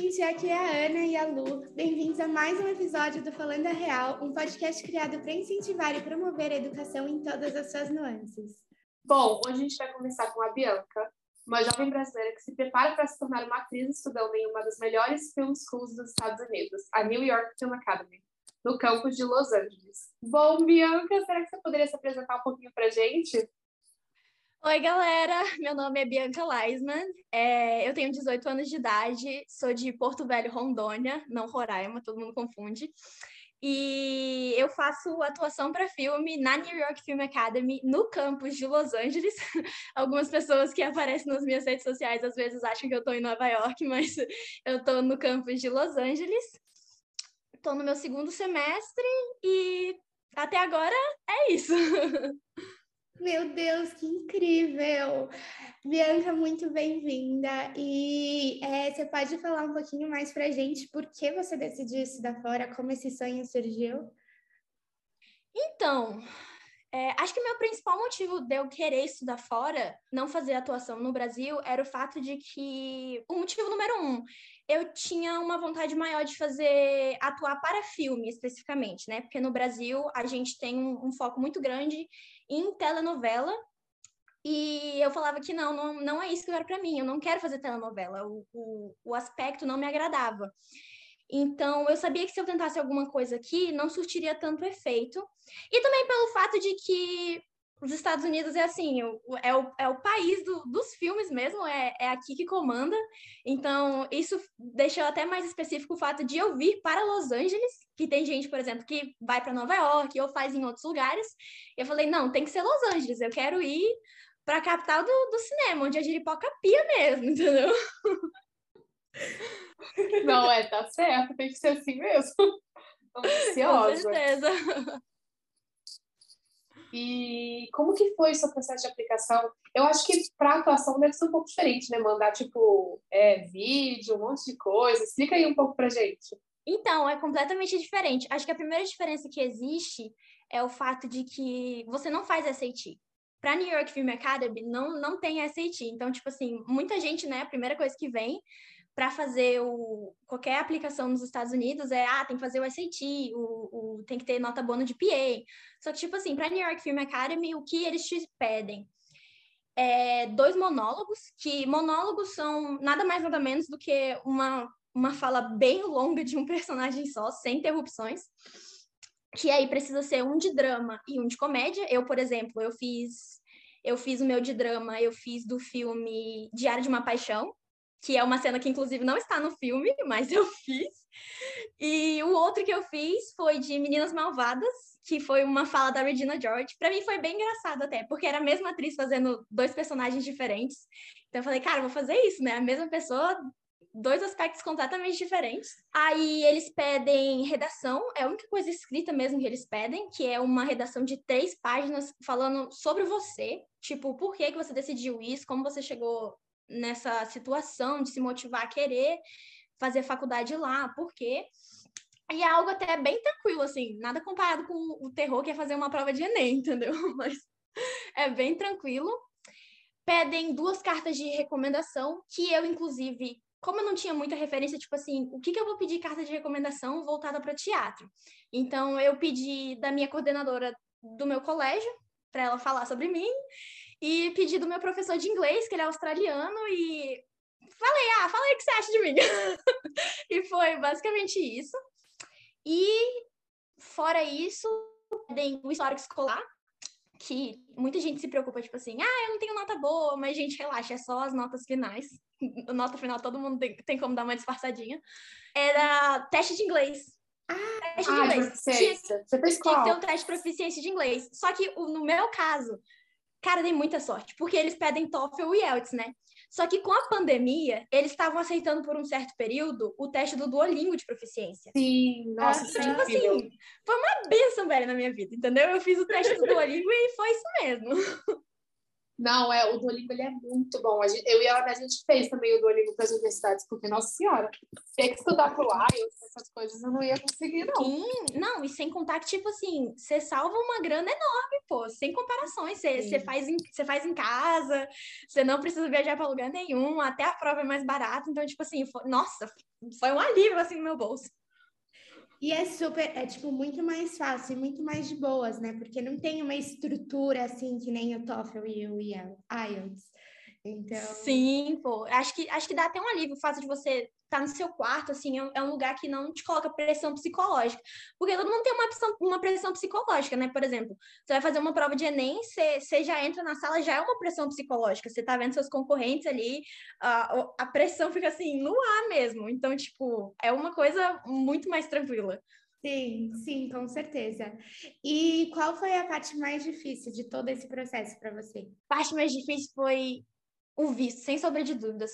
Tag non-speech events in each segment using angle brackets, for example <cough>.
gente! Aqui é a Ana e a Lu. Bem-vindos a mais um episódio do Falando a Real, um podcast criado para incentivar e promover a educação em todas as suas nuances. Bom, hoje a gente vai conversar com a Bianca, uma jovem brasileira que se prepara para se tornar uma atriz estudando em uma das melhores film schools dos Estados Unidos, a New York Film Academy, no campus de Los Angeles. Bom, Bianca, será que você poderia se apresentar um pouquinho para gente? Oi, galera! Meu nome é Bianca Leisman, é, eu tenho 18 anos de idade, sou de Porto Velho, Rondônia, não Roraima, todo mundo confunde. E eu faço atuação para filme na New York Film Academy, no campus de Los Angeles. <laughs> Algumas pessoas que aparecem nas minhas redes sociais às vezes acham que eu estou em Nova York, <laughs> mas eu estou no campus de Los Angeles. Estou no meu segundo semestre e até agora é isso. <laughs> Meu Deus, que incrível! Bianca, muito bem-vinda. E é, você pode falar um pouquinho mais para a gente por que você decidiu estudar fora, como esse sonho surgiu? Então, é, acho que meu principal motivo de eu querer estudar fora, não fazer atuação no Brasil, era o fato de que. O motivo número um, eu tinha uma vontade maior de fazer. atuar para filme especificamente, né? Porque no Brasil a gente tem um, um foco muito grande em telenovela. E eu falava que não, não, não é isso que quero para mim, eu não quero fazer telenovela, o, o, o aspecto não me agradava. Então, eu sabia que se eu tentasse alguma coisa aqui, não surtiria tanto efeito. E também pelo fato de que os Estados Unidos é assim, é o, é o país do, dos filmes mesmo, é, é aqui que comanda. Então, isso deixou até mais específico o fato de eu vir para Los Angeles, que tem gente, por exemplo, que vai para Nova York ou faz em outros lugares. Eu falei, não, tem que ser Los Angeles, eu quero ir para a capital do, do cinema, onde a giripoca pia mesmo, <laughs> entendeu? Não, é, tá certo, tem que ser assim mesmo. <laughs> Ansiosa. Com certeza. E como que foi o seu processo de aplicação? Eu acho que para atuação deve ser um pouco diferente, né? Mandar, tipo, é, vídeo, um monte de coisa. Explica aí um pouco pra gente. Então, é completamente diferente. Acho que a primeira diferença que existe é o fato de que você não faz SAT. Para New York Film Academy, não, não tem SAT. Então, tipo assim, muita gente, né? A primeira coisa que vem para fazer o, qualquer aplicação nos Estados Unidos é, ah, tem que fazer o SAT, o, o, tem que ter nota bônus de PA. Só que, tipo assim, para New York Film Academy, o que eles te pedem? É dois monólogos, que monólogos são nada mais nada menos do que uma, uma fala bem longa de um <laughs> personagem só, sem interrupções, que aí precisa ser um de drama e um de comédia. Eu, por exemplo, eu fiz eu fiz o meu de drama, eu fiz do filme Diário de uma Paixão, que é uma cena que inclusive não está no filme, <laughs> mas eu fiz. E o outro que eu fiz foi de Meninas Malvadas, que foi uma fala da Regina George. Para mim foi bem engraçado até, porque era a mesma atriz fazendo dois personagens diferentes. Então eu falei, cara, vou fazer isso, né? A mesma pessoa, dois aspectos completamente diferentes. Aí eles pedem redação, é a única coisa escrita mesmo que eles pedem, que é uma redação de três páginas falando sobre você, tipo, por que, que você decidiu isso, como você chegou nessa situação de se motivar a querer fazer faculdade lá, porque e é algo até bem tranquilo, assim, nada comparado com o terror que é fazer uma prova de Enem, <laughs> entendeu? Mas é bem tranquilo. Pedem duas cartas de recomendação, que eu, inclusive, como eu não tinha muita referência, tipo assim, o que, que eu vou pedir carta de recomendação voltada para teatro? Então, eu pedi da minha coordenadora do meu colégio, para ela falar sobre mim, e pedi do meu professor de inglês, que ele é australiano, e falei, ah, fala aí o que você acha de mim. <laughs> e foi basicamente isso. E fora isso, tem o histórico escolar, que muita gente se preocupa, tipo assim, ah, eu não tenho nota boa, mas gente, relaxa, é só as notas finais. <laughs> nota final todo mundo tem, tem como dar uma disfarçadinha. Era teste de inglês. Ah, teste de ah, inglês. Tinha, Você fez qual? Tinha que ter um teste de proficiência de inglês. Só que no meu caso, Cara, dei muita sorte, porque eles pedem TOEFL e IELTS, né? Só que com a pandemia, eles estavam aceitando por um certo período o teste do Duolingo de proficiência. Sim, nossa, ah, tipo assim, foi uma benção, velho, na minha vida, entendeu? Eu fiz o teste do Duolingo e foi isso mesmo. <laughs> Não, é, o Duolingo ele é muito bom. A gente, eu e a Ana, a gente fez também o Duolingo para as universidades, porque, nossa senhora, ter que estudar pro IELTS, essas coisas, eu não ia conseguir, não. Sim, não, e sem contar que, tipo assim, você salva uma grana enorme, pô, sem comparações. Você, faz, em, faz em casa, você não precisa viajar para lugar nenhum, até a prova é mais barata. Então, tipo assim, foi, nossa, foi um alívio, assim, no meu bolso. E é super, é tipo muito mais fácil, muito mais de boas, né? Porque não tem uma estrutura assim que nem o TOEFL e o IELTS. Então... Sim, pô. Acho que, acho que dá até um alívio o fato de você estar tá no seu quarto, assim, é, é um lugar que não te coloca pressão psicológica. Porque todo mundo tem uma pressão, uma pressão psicológica, né? Por exemplo, você vai fazer uma prova de Enem, você, você já entra na sala, já é uma pressão psicológica. Você tá vendo seus concorrentes ali, a, a pressão fica assim, no ar mesmo. Então, tipo, é uma coisa muito mais tranquila. Sim, sim, com certeza. E qual foi a parte mais difícil de todo esse processo para você? A parte mais difícil foi o visto, sem sombra de dúvidas.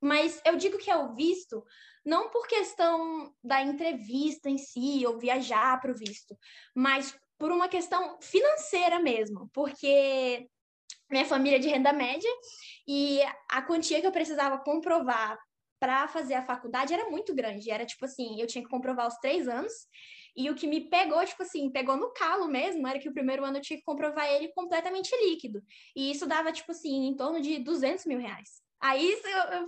Mas eu digo que é o visto não por questão da entrevista em si ou viajar para o visto, mas por uma questão financeira mesmo, porque minha família é de renda média e a quantia que eu precisava comprovar para fazer a faculdade era muito grande. Era tipo assim, eu tinha que comprovar os três anos. E o que me pegou, tipo assim, pegou no calo mesmo, era que o primeiro ano eu tinha que comprovar ele completamente líquido. E isso dava, tipo assim, em torno de 200 mil reais. Aí eu, eu,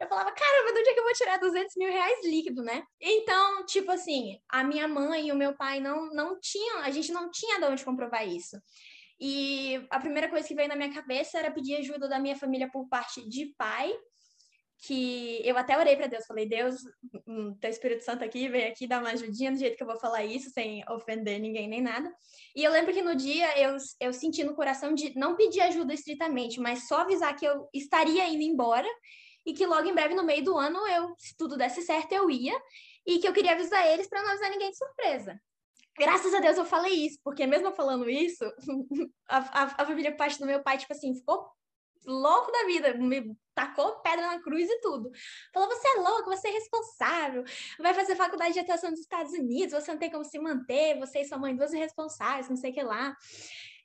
eu falava, caramba, de onde é que eu vou tirar 200 mil reais líquido, né? Então, tipo assim, a minha mãe e o meu pai não, não tinham, a gente não tinha de onde comprovar isso. E a primeira coisa que veio na minha cabeça era pedir ajuda da minha família por parte de pai que eu até orei para Deus, falei, Deus, hum, teu Espírito Santo aqui, vem aqui dar uma ajudinha do jeito que eu vou falar isso, sem ofender ninguém nem nada. E eu lembro que no dia eu, eu senti no coração de não pedir ajuda estritamente, mas só avisar que eu estaria indo embora e que logo em breve, no meio do ano, eu, se tudo desse certo, eu ia, e que eu queria avisar eles para não avisar ninguém de surpresa. Graças a Deus eu falei isso, porque mesmo falando isso, <laughs> a, a, a família parte do meu pai, tipo assim, ficou louco da vida, me tacou pedra na cruz e tudo. Falou: você é louco, você é responsável, vai fazer faculdade de atuação nos Estados Unidos, você não tem como se manter, você e sua mãe, duas irresponsáveis, não sei o que lá.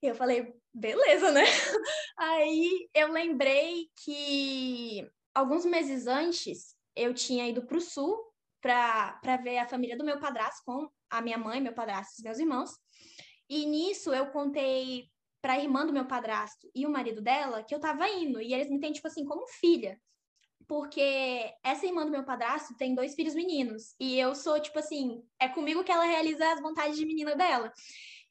E eu falei: beleza, né? <laughs> Aí eu lembrei que alguns meses antes eu tinha ido para o sul para ver a família do meu padrasto com a minha mãe, meu padrasto e meus irmãos. E nisso eu contei para a irmã do meu padrasto e o marido dela que eu tava indo. E eles me têm, tipo assim, como filha. Porque essa irmã do meu padrasto tem dois filhos meninos. E eu sou, tipo assim, é comigo que ela realiza as vontades de menina dela.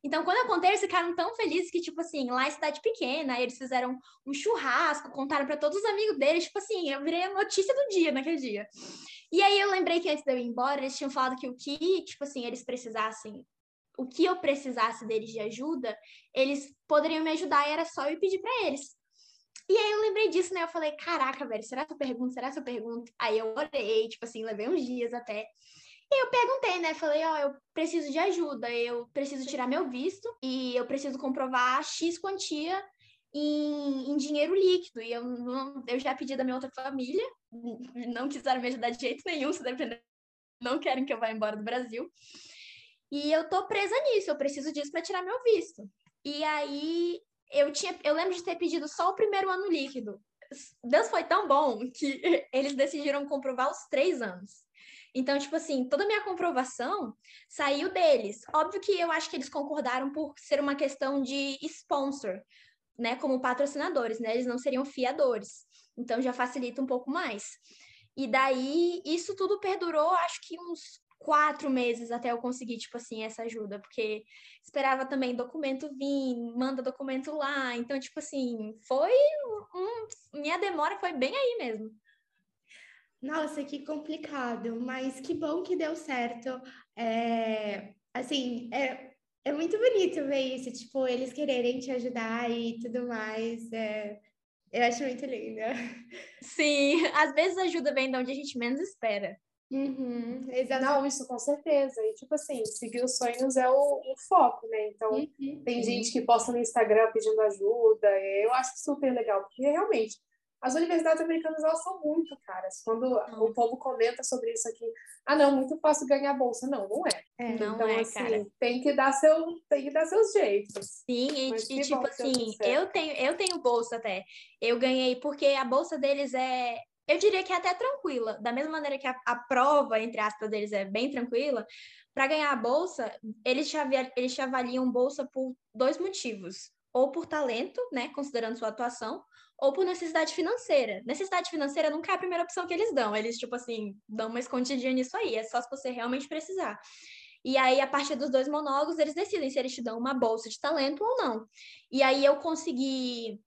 Então, quando eu contei, eles ficaram tão felizes que, tipo assim, lá é cidade pequena, eles fizeram um churrasco, contaram para todos os amigos deles, tipo assim, eu virei a notícia do dia naquele dia. E aí eu lembrei que antes de eu ir embora, eles tinham falado que o que, tipo assim, eles precisassem o que eu precisasse deles de ajuda, eles poderiam me ajudar e era só eu pedir para eles. E aí eu lembrei disso, né? Eu falei, caraca, velho, será que eu pergunto? Será que eu pergunto? Aí eu orei, tipo assim, levei uns dias até. E eu perguntei, né? Falei, ó, oh, eu preciso de ajuda, eu preciso tirar meu visto e eu preciso comprovar X quantia em, em dinheiro líquido. E eu, eu já pedi da minha outra família, não quiseram me ajudar de jeito nenhum, se depender, não querem que eu vá embora do Brasil. E eu tô presa nisso, eu preciso disso para tirar meu visto. E aí eu tinha, eu lembro de ter pedido só o primeiro ano líquido. Deus foi tão bom que <laughs> eles decidiram comprovar os três anos. Então, tipo assim, toda a minha comprovação saiu deles. Óbvio que eu acho que eles concordaram por ser uma questão de sponsor, né? Como patrocinadores, né? Eles não seriam fiadores. Então já facilita um pouco mais. E daí, isso tudo perdurou, acho que uns quatro meses até eu conseguir, tipo assim, essa ajuda, porque esperava também documento vir, manda documento lá. Então, tipo assim, foi um, minha demora foi bem aí mesmo. Nossa, que complicado, mas que bom que deu certo. É, assim, é, é muito bonito ver isso, tipo, eles quererem te ajudar e tudo mais. É, eu acho muito lindo. <laughs> Sim, às vezes a ajuda vem de onde a gente menos espera. Uhum, Não, isso com certeza. E, tipo assim, seguir os sonhos é o, o foco, né? Então, uhum, tem gente que posta no Instagram pedindo ajuda. Eu acho super legal, porque realmente as universidades americanas, elas são muito caras. Quando não. o povo comenta sobre isso aqui, ah, não, muito fácil ganhar bolsa. Não, não é. é não então, é, assim, cara. Tem que dar, seu, tem que dar seus jeitos. Sim, e, e tipo assim, eu tenho, eu tenho bolsa até. Eu ganhei, porque a bolsa deles é, eu diria que é até tranquila. Da mesma maneira que a, a prova, entre aspas, deles é bem tranquila, para ganhar a bolsa, eles te, avaliam, eles te avaliam bolsa por dois motivos. Ou por talento, né, considerando sua atuação, ou por necessidade financeira. Necessidade financeira nunca é a primeira opção que eles dão. Eles, tipo assim, dão uma escondidinha nisso aí. É só se você realmente precisar. E aí, a partir dos dois monólogos, eles decidem se eles te dão uma bolsa de talento ou não. E aí, eu consegui...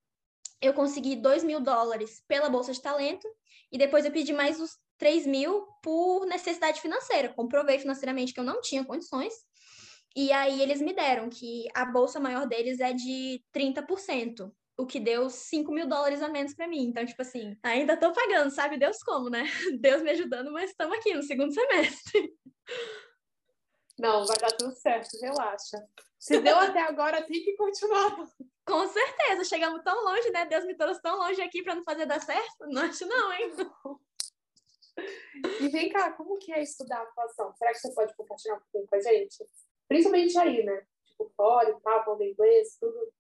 Eu consegui 2 mil dólares pela bolsa de talento. E depois eu pedi mais os 3 mil por necessidade financeira. Comprovei financeiramente que eu não tinha condições. E aí, eles me deram que a bolsa maior deles é de 30% o que deu 5 mil dólares a menos para mim. Então, tipo assim, ainda tô pagando, sabe Deus como, né? <laughs> Deus me ajudando, mas estamos aqui no segundo semestre. <laughs> Não, vai dar tudo certo, relaxa. Se deu até agora, tem que continuar. Com certeza, chegamos tão longe, né? Deus me trouxe tão longe aqui para não fazer dar certo? Não acho não, hein? E vem cá, como que é estudar a atuação? Será que você pode compartilhar um pouquinho com a gente? Principalmente aí, né? Tipo, fora tal, falando inglês, tudo.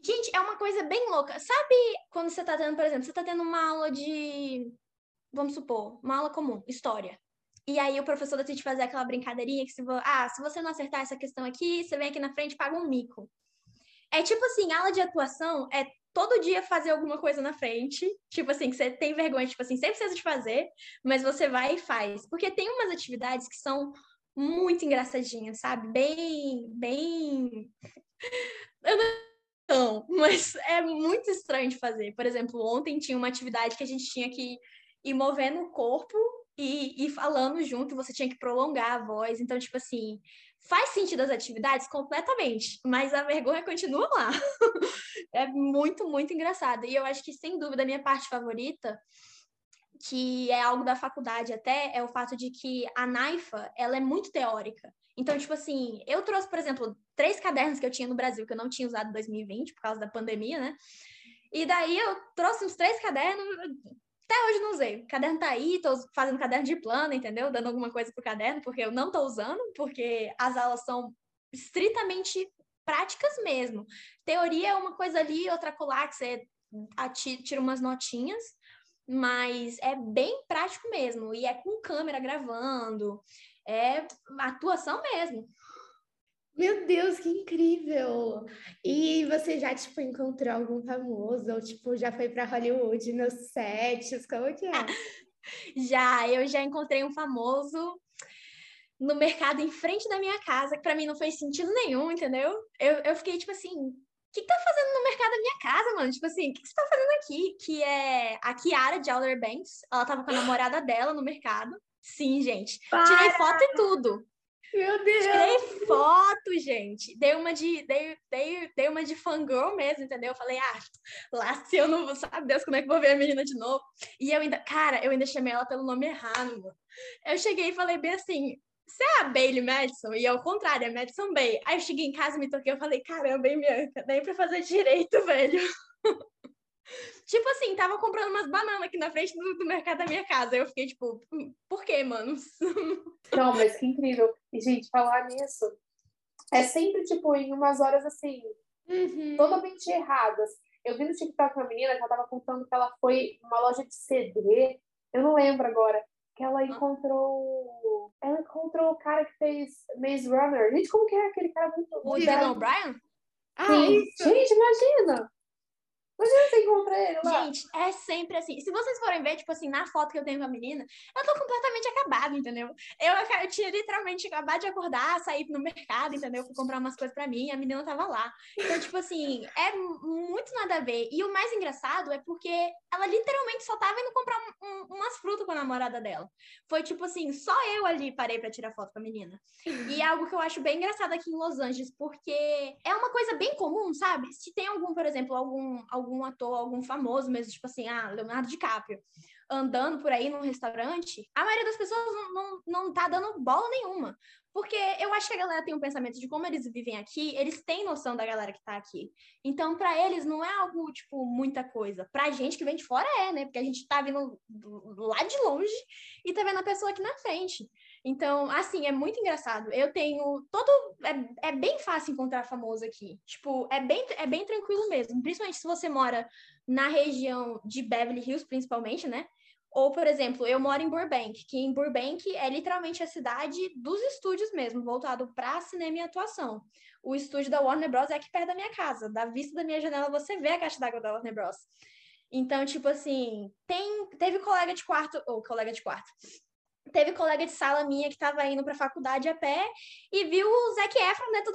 Gente, é uma coisa bem louca. Sabe quando você tá tendo, por exemplo, você tá tendo uma aula de. Vamos supor, uma aula comum, história. E aí o professor decide fazer aquela brincadeirinha que se, vo... ah, se você não acertar essa questão aqui, você vem aqui na frente e paga um mico. É tipo assim, aula de atuação é todo dia fazer alguma coisa na frente, tipo assim, que você tem vergonha, tipo assim, sempre precisa de fazer, mas você vai e faz. Porque tem umas atividades que são muito engraçadinhas, sabe? Bem, bem. <laughs> Eu não mas é muito estranho de fazer. Por exemplo, ontem tinha uma atividade que a gente tinha que ir movendo o corpo e, e falando junto, você tinha que prolongar a voz. Então, tipo assim, faz sentido as atividades completamente, mas a vergonha continua lá. <laughs> é muito, muito engraçado. E eu acho que, sem dúvida, a minha parte favorita, que é algo da faculdade até, é o fato de que a NAIFA, ela é muito teórica. Então, tipo assim, eu trouxe, por exemplo, três cadernos que eu tinha no Brasil, que eu não tinha usado em 2020, por causa da pandemia, né? E daí eu trouxe uns três cadernos, até hoje não usei. O caderno tá aí, tô fazendo caderno de plano, entendeu? Dando alguma coisa pro caderno, porque eu não tô usando, porque as aulas são estritamente práticas mesmo. Teoria é uma coisa ali, outra colar, que você tira umas notinhas, mas é bem prático mesmo. E é com câmera gravando, é atuação mesmo. Meu Deus, que incrível! E você já, tipo, encontrou algum famoso? Ou, tipo, já foi para Hollywood nos sets? Como que é? <laughs> já, eu já encontrei um famoso no mercado em frente da minha casa, que para mim não fez sentido nenhum, entendeu? Eu, eu fiquei, tipo assim, o que, que tá fazendo no mercado da minha casa, mano? Tipo assim, o que, que você tá fazendo aqui? Que é a Kiara de Outer Banks. Ela tava com a namorada dela no mercado. Sim, gente. Para! Tirei foto e tudo. Meu Deus! Tirei foto, gente. Dei uma de, dei, dei, dei uma de fangirl mesmo, entendeu? Eu falei, ah, lá se eu não vou, sabe Deus, como é que vou ver a menina de novo? E eu ainda, cara, eu ainda chamei ela pelo nome errado. Eu cheguei e falei bem assim, você é a Bailey Madison? E ao contrário, é Madison Bay. Aí eu cheguei em casa, me toquei, eu falei, caramba, hein, Bianca, daí pra fazer direito, <laughs> velho. Tipo assim, tava comprando umas bananas aqui na frente do, do mercado da minha casa. Eu fiquei tipo, hum, por quê, mano? <laughs> Não, mas que incrível. E, gente, falar nisso é sempre, tipo, em umas horas assim, uhum. totalmente erradas. Eu vi no TikTok uma menina que ela tava contando que ela foi numa loja de CD, eu não lembro agora, que ela encontrou. Ela encontrou o cara que fez Maze Runner. Gente, como que é aquele cara muito. O Dan O'Brien? Ah, Gente, imagina! Imagina você encontra ele lá. Gente, é sempre assim. Se vocês forem ver, tipo assim, na foto que eu tenho com a menina, eu tô completamente acabada, entendeu? Eu, eu tinha literalmente acabado de acordar, sair no mercado, entendeu? Fui comprar umas coisas pra mim a menina tava lá. Então, tipo assim, é muito nada a ver. E o mais engraçado é porque ela literalmente só tava indo comprar um, umas frutas com a namorada dela. Foi tipo assim, só eu ali parei pra tirar foto com a menina. E é algo que eu acho bem engraçado aqui em Los Angeles, porque é uma coisa bem comum, sabe? Se tem algum, por exemplo, algum, algum algum ator, algum famoso mesmo, tipo assim, ah, Leonardo DiCaprio. andando por aí num restaurante, a maioria das pessoas não, não, não tá dando bola nenhuma. Porque eu acho que a galera tem um pensamento de como eles vivem aqui, eles têm noção da galera que tá aqui. Então, para eles, não é algo, tipo, muita coisa. Pra gente que vem de fora é, né? Porque a gente tá vindo lá de longe e tá vendo a pessoa aqui na frente. Então, assim, é muito engraçado. Eu tenho todo. É, é bem fácil encontrar famoso aqui. Tipo, é bem, é bem tranquilo mesmo. Principalmente se você mora na região de Beverly Hills, principalmente, né? Ou, por exemplo, eu moro em Burbank, que em Burbank é literalmente a cidade dos estúdios mesmo, voltado para cinema e atuação. O estúdio da Warner Bros. é aqui perto da minha casa. Da vista da minha janela, você vê a caixa d'água da Warner Bros. Então, tipo assim, tem, teve colega de quarto, ou colega de quarto, teve colega de sala minha que estava indo para a faculdade a pé e viu o Zac Efron dentro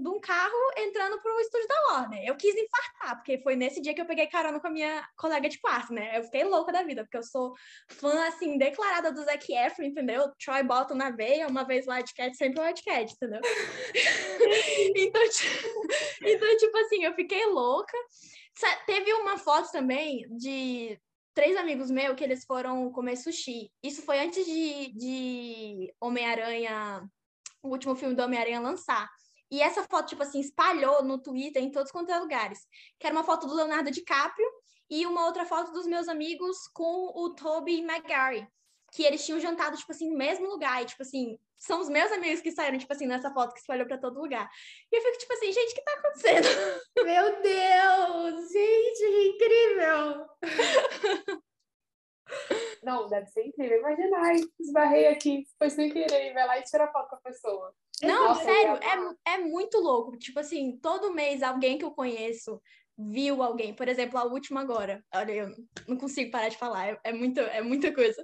de um carro entrando para o estúdio da Warner. Eu quis infartar, porque foi nesse dia que eu peguei carona com a minha colega de quarto, né? Eu fiquei louca da vida, porque eu sou fã, assim, declarada do Zac Efron, entendeu? Troy Bolton na veia, uma vez Cat, sempre Cat, entendeu? <laughs> então, tipo, <laughs> então, tipo assim, eu fiquei louca. Teve uma foto também de três amigos meus que eles foram comer sushi. Isso foi antes de, de Homem-Aranha, o último filme do Homem-Aranha lançar. E essa foto, tipo assim, espalhou no Twitter, em todos quanto é lugares. Que era uma foto do Leonardo DiCaprio e uma outra foto dos meus amigos com o Toby Maguire. Que eles tinham jantado, tipo assim, no mesmo lugar. E, tipo assim, são os meus amigos que saíram, tipo assim, nessa foto que espalhou pra todo lugar. E eu fico, tipo assim, gente, o que tá acontecendo? <laughs> Meu Deus! Gente, que incrível! <laughs> Não, deve ser incrível. Imagina, ai, esbarrei aqui, foi sem querer, e vai lá e tira foto com a pessoa. Não, Nossa, sério, é, é muito louco. Tipo assim, todo mês alguém que eu conheço viu alguém. Por exemplo, a última agora. Olha, eu não consigo parar de falar, é, é, muito, é muita coisa.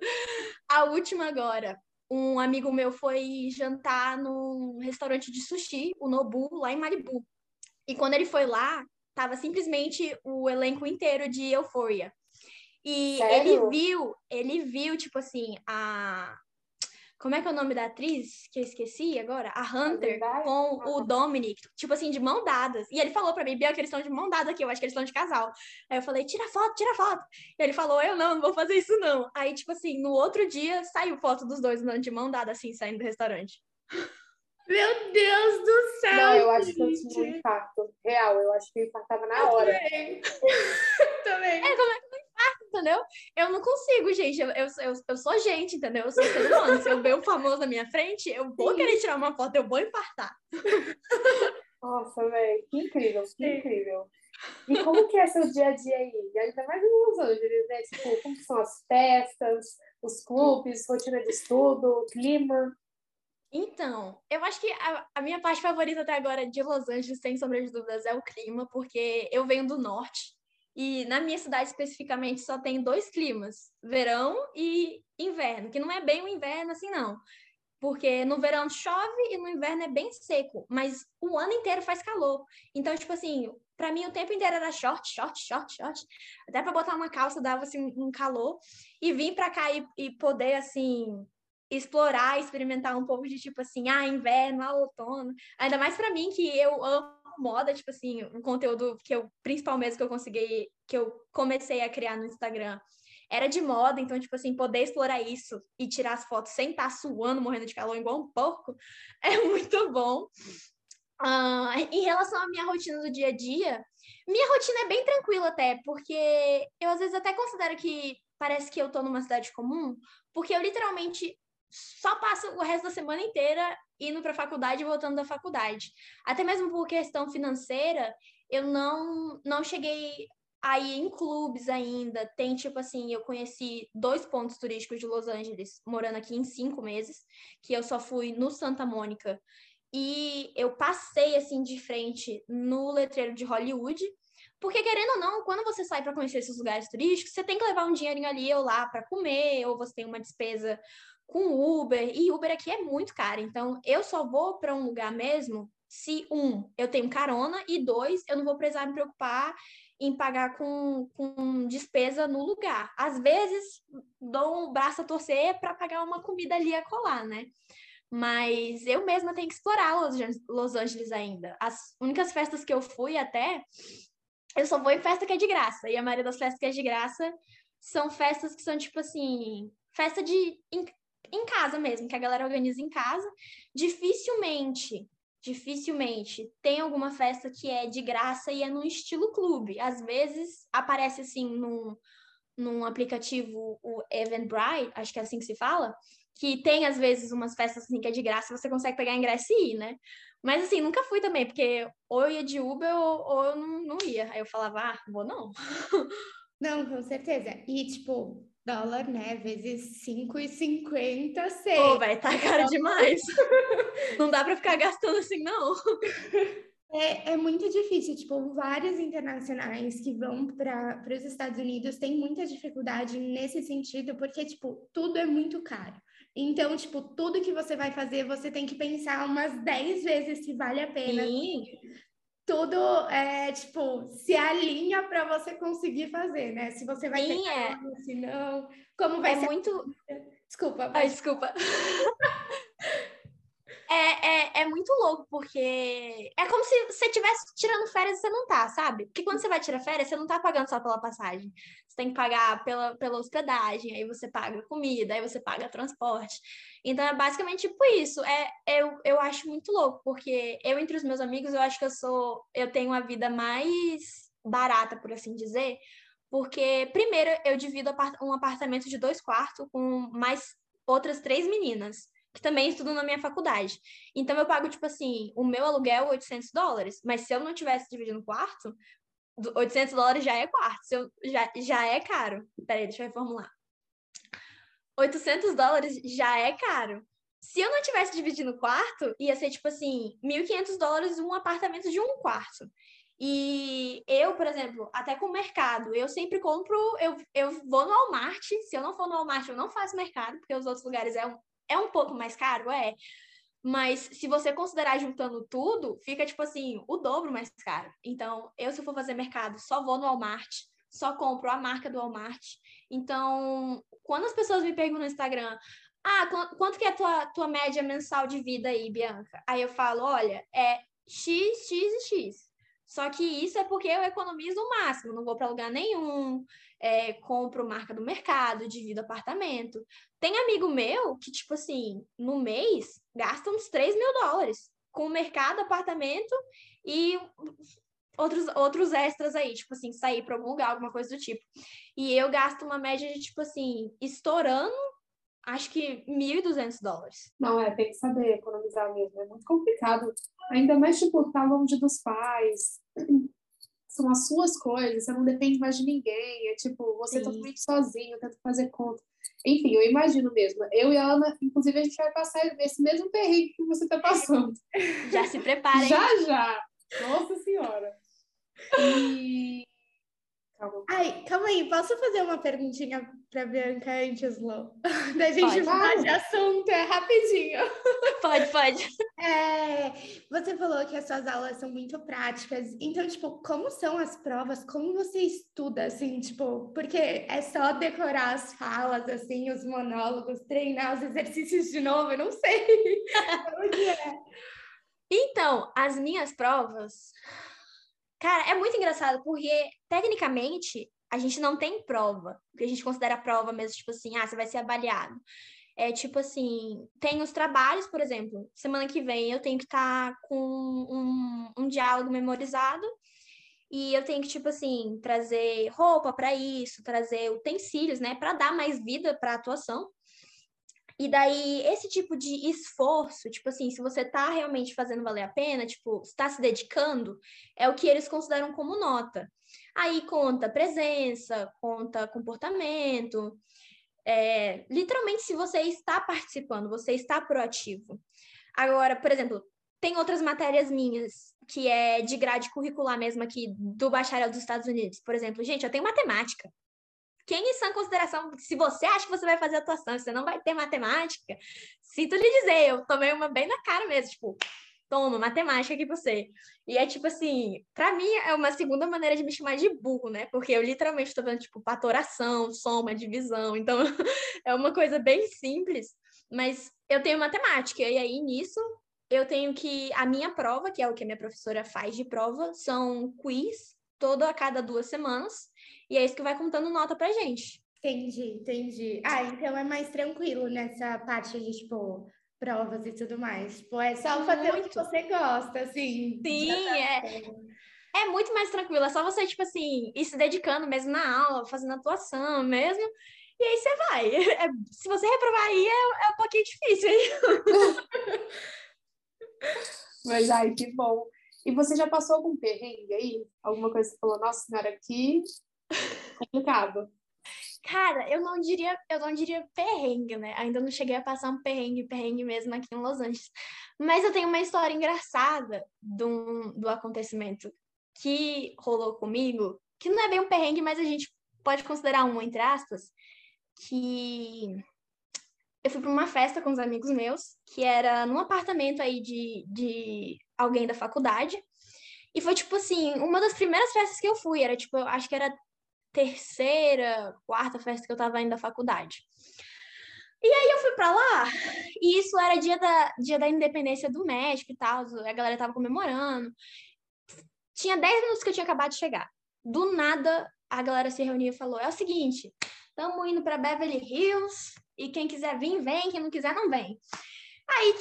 A última agora um amigo meu foi jantar num restaurante de sushi, o Nobu, lá em Malibu. E quando ele foi lá, tava simplesmente o elenco inteiro de Euphoria. E Sério? ele viu, ele viu, tipo assim, a, como é que é o nome da atriz que eu esqueci agora? A Hunter com o Dominic, tipo assim, de mão dadas. E ele falou pra mim, Bianca, eles estão de mão dada aqui, eu acho que eles estão de casal. Aí eu falei, tira foto, tira foto. E ele falou, eu não, não vou fazer isso não. Aí, tipo assim, no outro dia saiu foto dos dois andando de mão dada, assim, saindo do restaurante. <laughs> Meu Deus do céu! Não, eu acho que eu tive um impacto real. Eu acho que eu infartava na hora. Também. <laughs> também. É, como é que entendeu? Eu não consigo, gente. Eu, eu, eu, eu sou gente, entendeu? Eu sou ser humano. Se eu ver um famoso na minha frente, eu vou Sim. querer tirar uma foto, eu vou infartar. Nossa, velho, que incrível, que Sim. incrível. E como que é seu dia a dia aí? Ainda mais em Los Angeles, né? Tipo, como são as festas, os clubes, rotina de estudo, clima? Então, eu acho que a, a, minha parte favorita até agora de Los Angeles, sem sombra de dúvidas, é o clima, porque eu venho do norte e na minha cidade especificamente só tem dois climas, verão e inverno, que não é bem o inverno assim, não. Porque no verão chove e no inverno é bem seco, mas o ano inteiro faz calor. Então, tipo assim, para mim o tempo inteiro era short, short, short, short. Até para botar uma calça dava assim um calor e vim para cá e, e poder assim explorar, experimentar um pouco de tipo assim, ah, inverno, ah, outono. Ainda mais para mim que eu amo moda, tipo assim, um conteúdo que eu principal mesmo que eu consegui, que eu comecei a criar no Instagram, era de moda, então tipo assim, poder explorar isso e tirar as fotos sem estar tá suando, morrendo de calor igual um porco, <laughs> é muito bom. Uh, em relação à minha rotina do dia a dia, minha rotina é bem tranquila até, porque eu às vezes até considero que parece que eu tô numa cidade comum, porque eu literalmente só passa o resto da semana inteira indo para a faculdade e voltando da faculdade. Até mesmo por questão financeira, eu não, não cheguei a ir em clubes ainda. Tem, tipo assim, eu conheci dois pontos turísticos de Los Angeles, morando aqui em cinco meses, que eu só fui no Santa Mônica. E eu passei, assim, de frente no letreiro de Hollywood, porque, querendo ou não, quando você sai para conhecer esses lugares turísticos, você tem que levar um dinheirinho ali ou lá para comer, ou você tem uma despesa com Uber, e Uber aqui é muito caro. Então, eu só vou para um lugar mesmo se, um, eu tenho carona, e dois, eu não vou precisar me preocupar em pagar com, com despesa no lugar. Às vezes, dou um braço a torcer para pagar uma comida ali a colar, né? Mas eu mesma tenho que explorar Los, Los Angeles ainda. As únicas festas que eu fui até, eu só vou em festa que é de graça. E a maioria das festas que é de graça são festas que são tipo assim, festa de em, casa mesmo, que a galera organiza em casa. Dificilmente, dificilmente tem alguma festa que é de graça e é no estilo clube. Às vezes aparece assim num, num aplicativo, o Eventbrite, acho que é assim que se fala, que tem às vezes umas festas assim que é de graça, você consegue pegar ingresso e ir, né? Mas assim, nunca fui também, porque ou eu ia de Uber ou, ou eu não, não ia. Aí eu falava, ah, vou não. <laughs> Não, com certeza. E, tipo, dólar, né? Vezes 5,50, 6. Pô, vai tá caro demais. <laughs> não dá para ficar gastando assim, não. É, é muito difícil, tipo, vários internacionais que vão para os Estados Unidos têm muita dificuldade nesse sentido, porque, tipo, tudo é muito caro. Então, tipo, tudo que você vai fazer, você tem que pensar umas 10 vezes se vale a pena. Sim. Tudo, é, tipo, se alinha para você conseguir fazer, né? Se você vai Sim, ter é. se não... Como vai É ser... muito... Desculpa. Ai, desculpa. <laughs> É, é, é muito louco, porque é como se você estivesse tirando férias e você não tá, sabe? Porque quando você vai tirar férias, você não tá pagando só pela passagem. Você tem que pagar pela, pela hospedagem, aí você paga comida, aí você paga transporte. Então é basicamente tipo isso. É, eu, eu acho muito louco, porque eu, entre os meus amigos, eu acho que eu sou. Eu tenho a vida mais barata, por assim dizer. Porque, primeiro, eu divido um apartamento de dois quartos com mais outras três meninas que também estudam na minha faculdade. Então eu pago, tipo assim, o meu aluguel 800 dólares, mas se eu não tivesse dividindo quarto, 800 dólares já é quarto, eu, já, já é caro. Peraí, deixa eu reformular. 800 dólares já é caro. Se eu não tivesse dividindo quarto, ia ser, tipo assim, 1.500 dólares um apartamento de um quarto. E eu, por exemplo, até com o mercado, eu sempre compro, eu, eu vou no Walmart, se eu não for no Walmart, eu não faço mercado, porque os outros lugares é um, é um pouco mais caro, é. Mas se você considerar juntando tudo, fica tipo assim, o dobro mais caro. Então, eu se for fazer mercado, só vou no Walmart, só compro a marca do Walmart. Então, quando as pessoas me perguntam no Instagram, ah, quanto que é a tua, tua média mensal de vida aí, Bianca? Aí eu falo, olha, é X, X e X. Só que isso é porque eu economizo o máximo, não vou para lugar nenhum, é, compro marca do mercado, divido apartamento. Tem amigo meu que, tipo assim, no mês gasta uns 3 mil dólares com mercado, apartamento e outros, outros extras aí, tipo assim, sair para algum lugar, alguma coisa do tipo. E eu gasto uma média de, tipo assim, estourando, acho que 1.200 dólares. Não, é, tem que saber economizar mesmo, é muito complicado. Ainda mais, tipo, tá longe dos pais, <clears throat> são as suas coisas, você não depende mais de ninguém, é tipo, você Sim. totalmente sozinho, tenta fazer conta. Enfim, eu imagino mesmo. Eu e a Ana, inclusive, a gente vai passar esse mesmo perrengue que você está passando. Já se preparem. Já, já. Nossa Senhora. E Calma. Ai, calma aí, posso fazer uma perguntinha para Bianca antes, Lô? <laughs> Da gente mudar de assunto, é rapidinho. <laughs> Pode, pode. É, você falou que as suas aulas são muito práticas, então, tipo, como são as provas? Como você estuda, assim, tipo, porque é só decorar as falas, assim, os monólogos, treinar os exercícios de novo, eu não sei. <laughs> Como que é? Então, as minhas provas Cara, é muito engraçado, porque tecnicamente a gente não tem prova, porque a gente considera prova mesmo, tipo assim, ah, você vai ser avaliado. É tipo assim, tem os trabalhos, por exemplo, semana que vem eu tenho que estar tá com um, um diálogo memorizado e eu tenho que, tipo assim, trazer roupa para isso, trazer utensílios, né, para dar mais vida para a atuação. E daí, esse tipo de esforço, tipo assim, se você tá realmente fazendo valer a pena, tipo, está se dedicando, é o que eles consideram como nota. Aí conta presença, conta comportamento. É, literalmente, se você está participando, você está proativo. Agora, por exemplo, tem outras matérias minhas que é de grade curricular mesmo aqui do bacharel dos Estados Unidos. Por exemplo, gente, eu tenho matemática quem em sã consideração, se você acha que você vai fazer atuação você não vai ter matemática, sinto lhe dizer, eu tomei uma bem na cara mesmo, tipo, toma, matemática aqui pra você. E é tipo assim, pra mim é uma segunda maneira de me chamar de burro, né? Porque eu literalmente tô vendo, tipo, patoração, soma, divisão. Então, <laughs> é uma coisa bem simples, mas eu tenho matemática. E aí, nisso, eu tenho que. A minha prova, que é o que a minha professora faz de prova, são quiz, todo a cada duas semanas. E é isso que vai contando nota pra gente. Entendi, entendi. Ah, então é mais tranquilo nessa parte de, tipo, provas e tudo mais. Tipo, é só fazer muito. o que você gosta, assim. Sim, é. É muito mais tranquilo, é só você, tipo assim, ir se dedicando mesmo na aula, fazendo atuação mesmo, e aí você vai. <laughs> É, se você reprovar aí, é, é um pouquinho difícil. <laughs> Mas, ai, que bom. E você já passou algum perrengue aí? Alguma coisa que você falou, nossa senhora, aqui complicado. Cara, eu não diria, eu não diria perrengue, né? Ainda não cheguei a passar um perrengue, perrengue mesmo aqui em Los Angeles. Mas eu tenho uma história engraçada do, do acontecimento que rolou comigo, que não é bem um perrengue, mas a gente pode considerar um, entre aspas, que eu fui para uma festa com os amigos meus, que era num apartamento aí de, de alguém da faculdade. E foi, tipo assim, uma das primeiras festas que eu fui. Era, tipo, eu acho que era terceira, quarta festa que eu tava indo da faculdade. E aí eu fui para lá, e isso era dia da, dia da independência do México e tal, a galera tava comemorando. Tinha 10 minutos que eu tinha acabado de chegar. Do nada, a galera se reuniu e falou: é o seguinte, estamos indo para Beverly Hills, e quem quiser vir, vem, quem não quiser, não vem. Aí,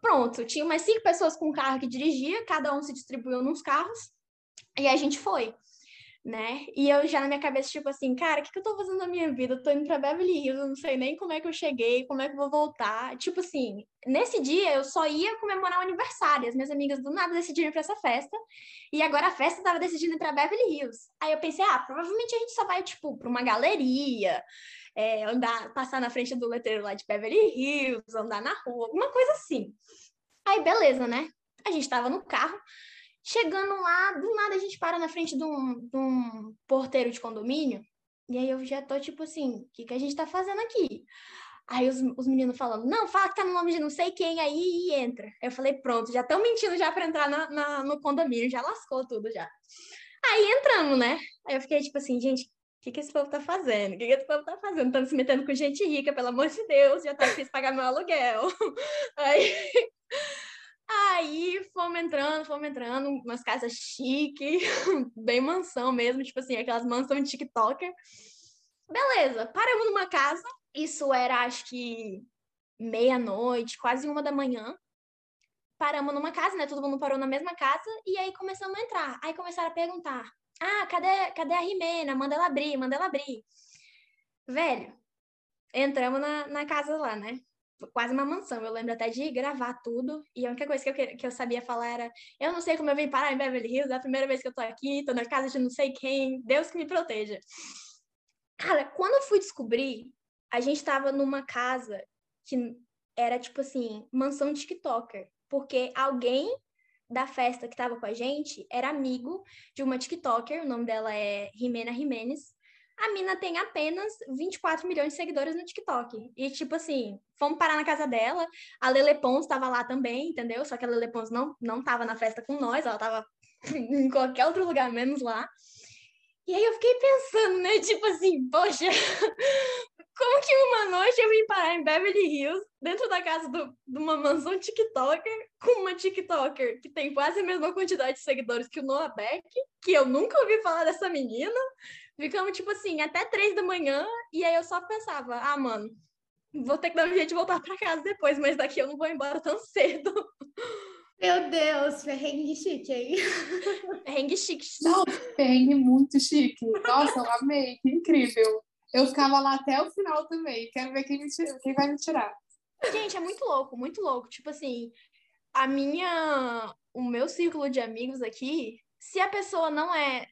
pronto, tinha umas cinco pessoas com carro que dirigia, cada um se distribuiu nos carros, e a gente foi né? E eu já na minha cabeça, tipo assim, cara, o que, que eu tô fazendo na minha vida? Eu tô indo pra Beverly Hills, eu não sei nem como é que eu cheguei, como é que eu vou voltar. Tipo assim, nesse dia eu só ia comemorar o aniversário. As minhas amigas do nada decidiram ir pra essa festa. E agora a festa tava decidindo ir pra Beverly Hills. Aí eu pensei, ah, provavelmente a gente só vai, tipo, pra uma galeria, é, andar, passar na frente do letreiro lá de Beverly Hills, andar na rua, alguma coisa assim. Aí, beleza, né? A gente tava no carro. Chegando lá, do nada a gente para na frente de um, de um porteiro de condomínio. E aí eu já tô tipo assim, o que, que a gente tá fazendo aqui? Aí os, os meninos falando, não, fala que tá no nome de não sei quem aí e entra. Eu falei, pronto, já estão mentindo já para entrar na, na, no condomínio, já lascou tudo já. Aí entramos, né? Aí eu fiquei tipo assim, gente, o que, que esse povo tá fazendo? O que, que esse povo tá fazendo? Estão se metendo com gente rica, pelo amor de Deus, já tá difícil pagar meu aluguel. <laughs> Aí Aí fomos entrando, fomos entrando, umas casas chique, <laughs> bem mansão mesmo, tipo assim, aquelas mansões de TikToker. Beleza, paramos numa casa, isso era acho que meia-noite, quase uma da manhã. Paramos numa casa, né? Todo mundo parou na mesma casa e aí começamos a entrar. Aí começaram a perguntar: Ah, cadê, cadê a Rimena? Manda ela abrir, manda ela abrir. Velho, entramos na, na casa lá, né? Quase uma mansão. Eu lembro até de gravar tudo. E a única coisa que eu, que eu sabia falar era: eu não sei como eu vim parar em Beverly Hills, é a primeira vez que eu tô aqui, tô na casa de não sei quem, Deus que me proteja. Cara, quando eu fui descobrir, a gente tava numa casa que era tipo assim, mansão TikToker. Porque alguém da festa que tava com a gente era amigo de uma TikToker, o nome dela é Jimena Jimenez a mina tem apenas 24 milhões de seguidores no TikTok. E, tipo assim, fomos parar na casa dela, a Lele Pons estava lá também, entendeu? Só que a Lele Pons não, não tava na festa com nós, ela tava <laughs> em qualquer outro lugar menos lá. E aí eu fiquei pensando, né? Tipo assim, poxa, <laughs> como que uma noite eu vim parar em Beverly Hills, dentro da casa do, de uma mansão TikToker, com uma TikToker que tem quase a mesma quantidade de seguidores que o Noah Beck, que eu nunca ouvi falar dessa menina, Ficamos, tipo assim, até três da manhã, e aí eu só pensava, ah, mano, vou ter que dar um jeito de voltar para casa depois, mas daqui eu não vou embora tão <laughs> cedo. Meu Deus, perrengue chique, hein? <laughs> Perrengue chique. Não, perrengue muito chique. Nossa, eu amei, que incrível. Eu ficava lá até o final também. Quero ver quem, me tira, quem vai me tirar. Gente, é muito louco, muito louco. Tipo assim, a minha. O meu círculo de amigos aqui, se a pessoa não é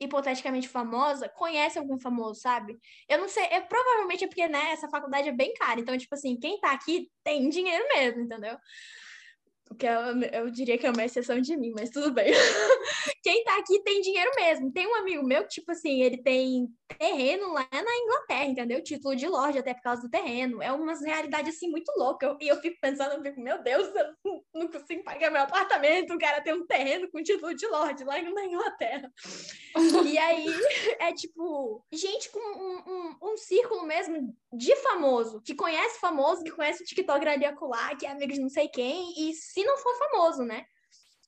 hipoteticamente famosa conhece algum famoso, sabe? Eu não sei, é, provavelmente é porque, né, essa faculdade é bem cara. Então, tipo assim, quem tá aqui tem dinheiro mesmo, entendeu? O que eu, eu diria que é uma exceção de mim, mas tudo bem. <laughs> Quem tá aqui tem dinheiro mesmo. Tem um amigo meu que, tipo assim, ele tem terreno lá na Inglaterra, entendeu? Título de loja até por causa do terreno. É umas realidades, assim, muito loucas. E eu, eu, fico pensando, eu fico, meu Deus, eu não, não consigo pagar meu apartamento. O cara tem um terreno com título de loja lá na Inglaterra. <laughs> e aí, é tipo, gente com um, um, um círculo mesmo de famoso, que conhece famoso, que conhece o TikTok ali acolá, que é amigo de não sei quem, e se não for famoso, né?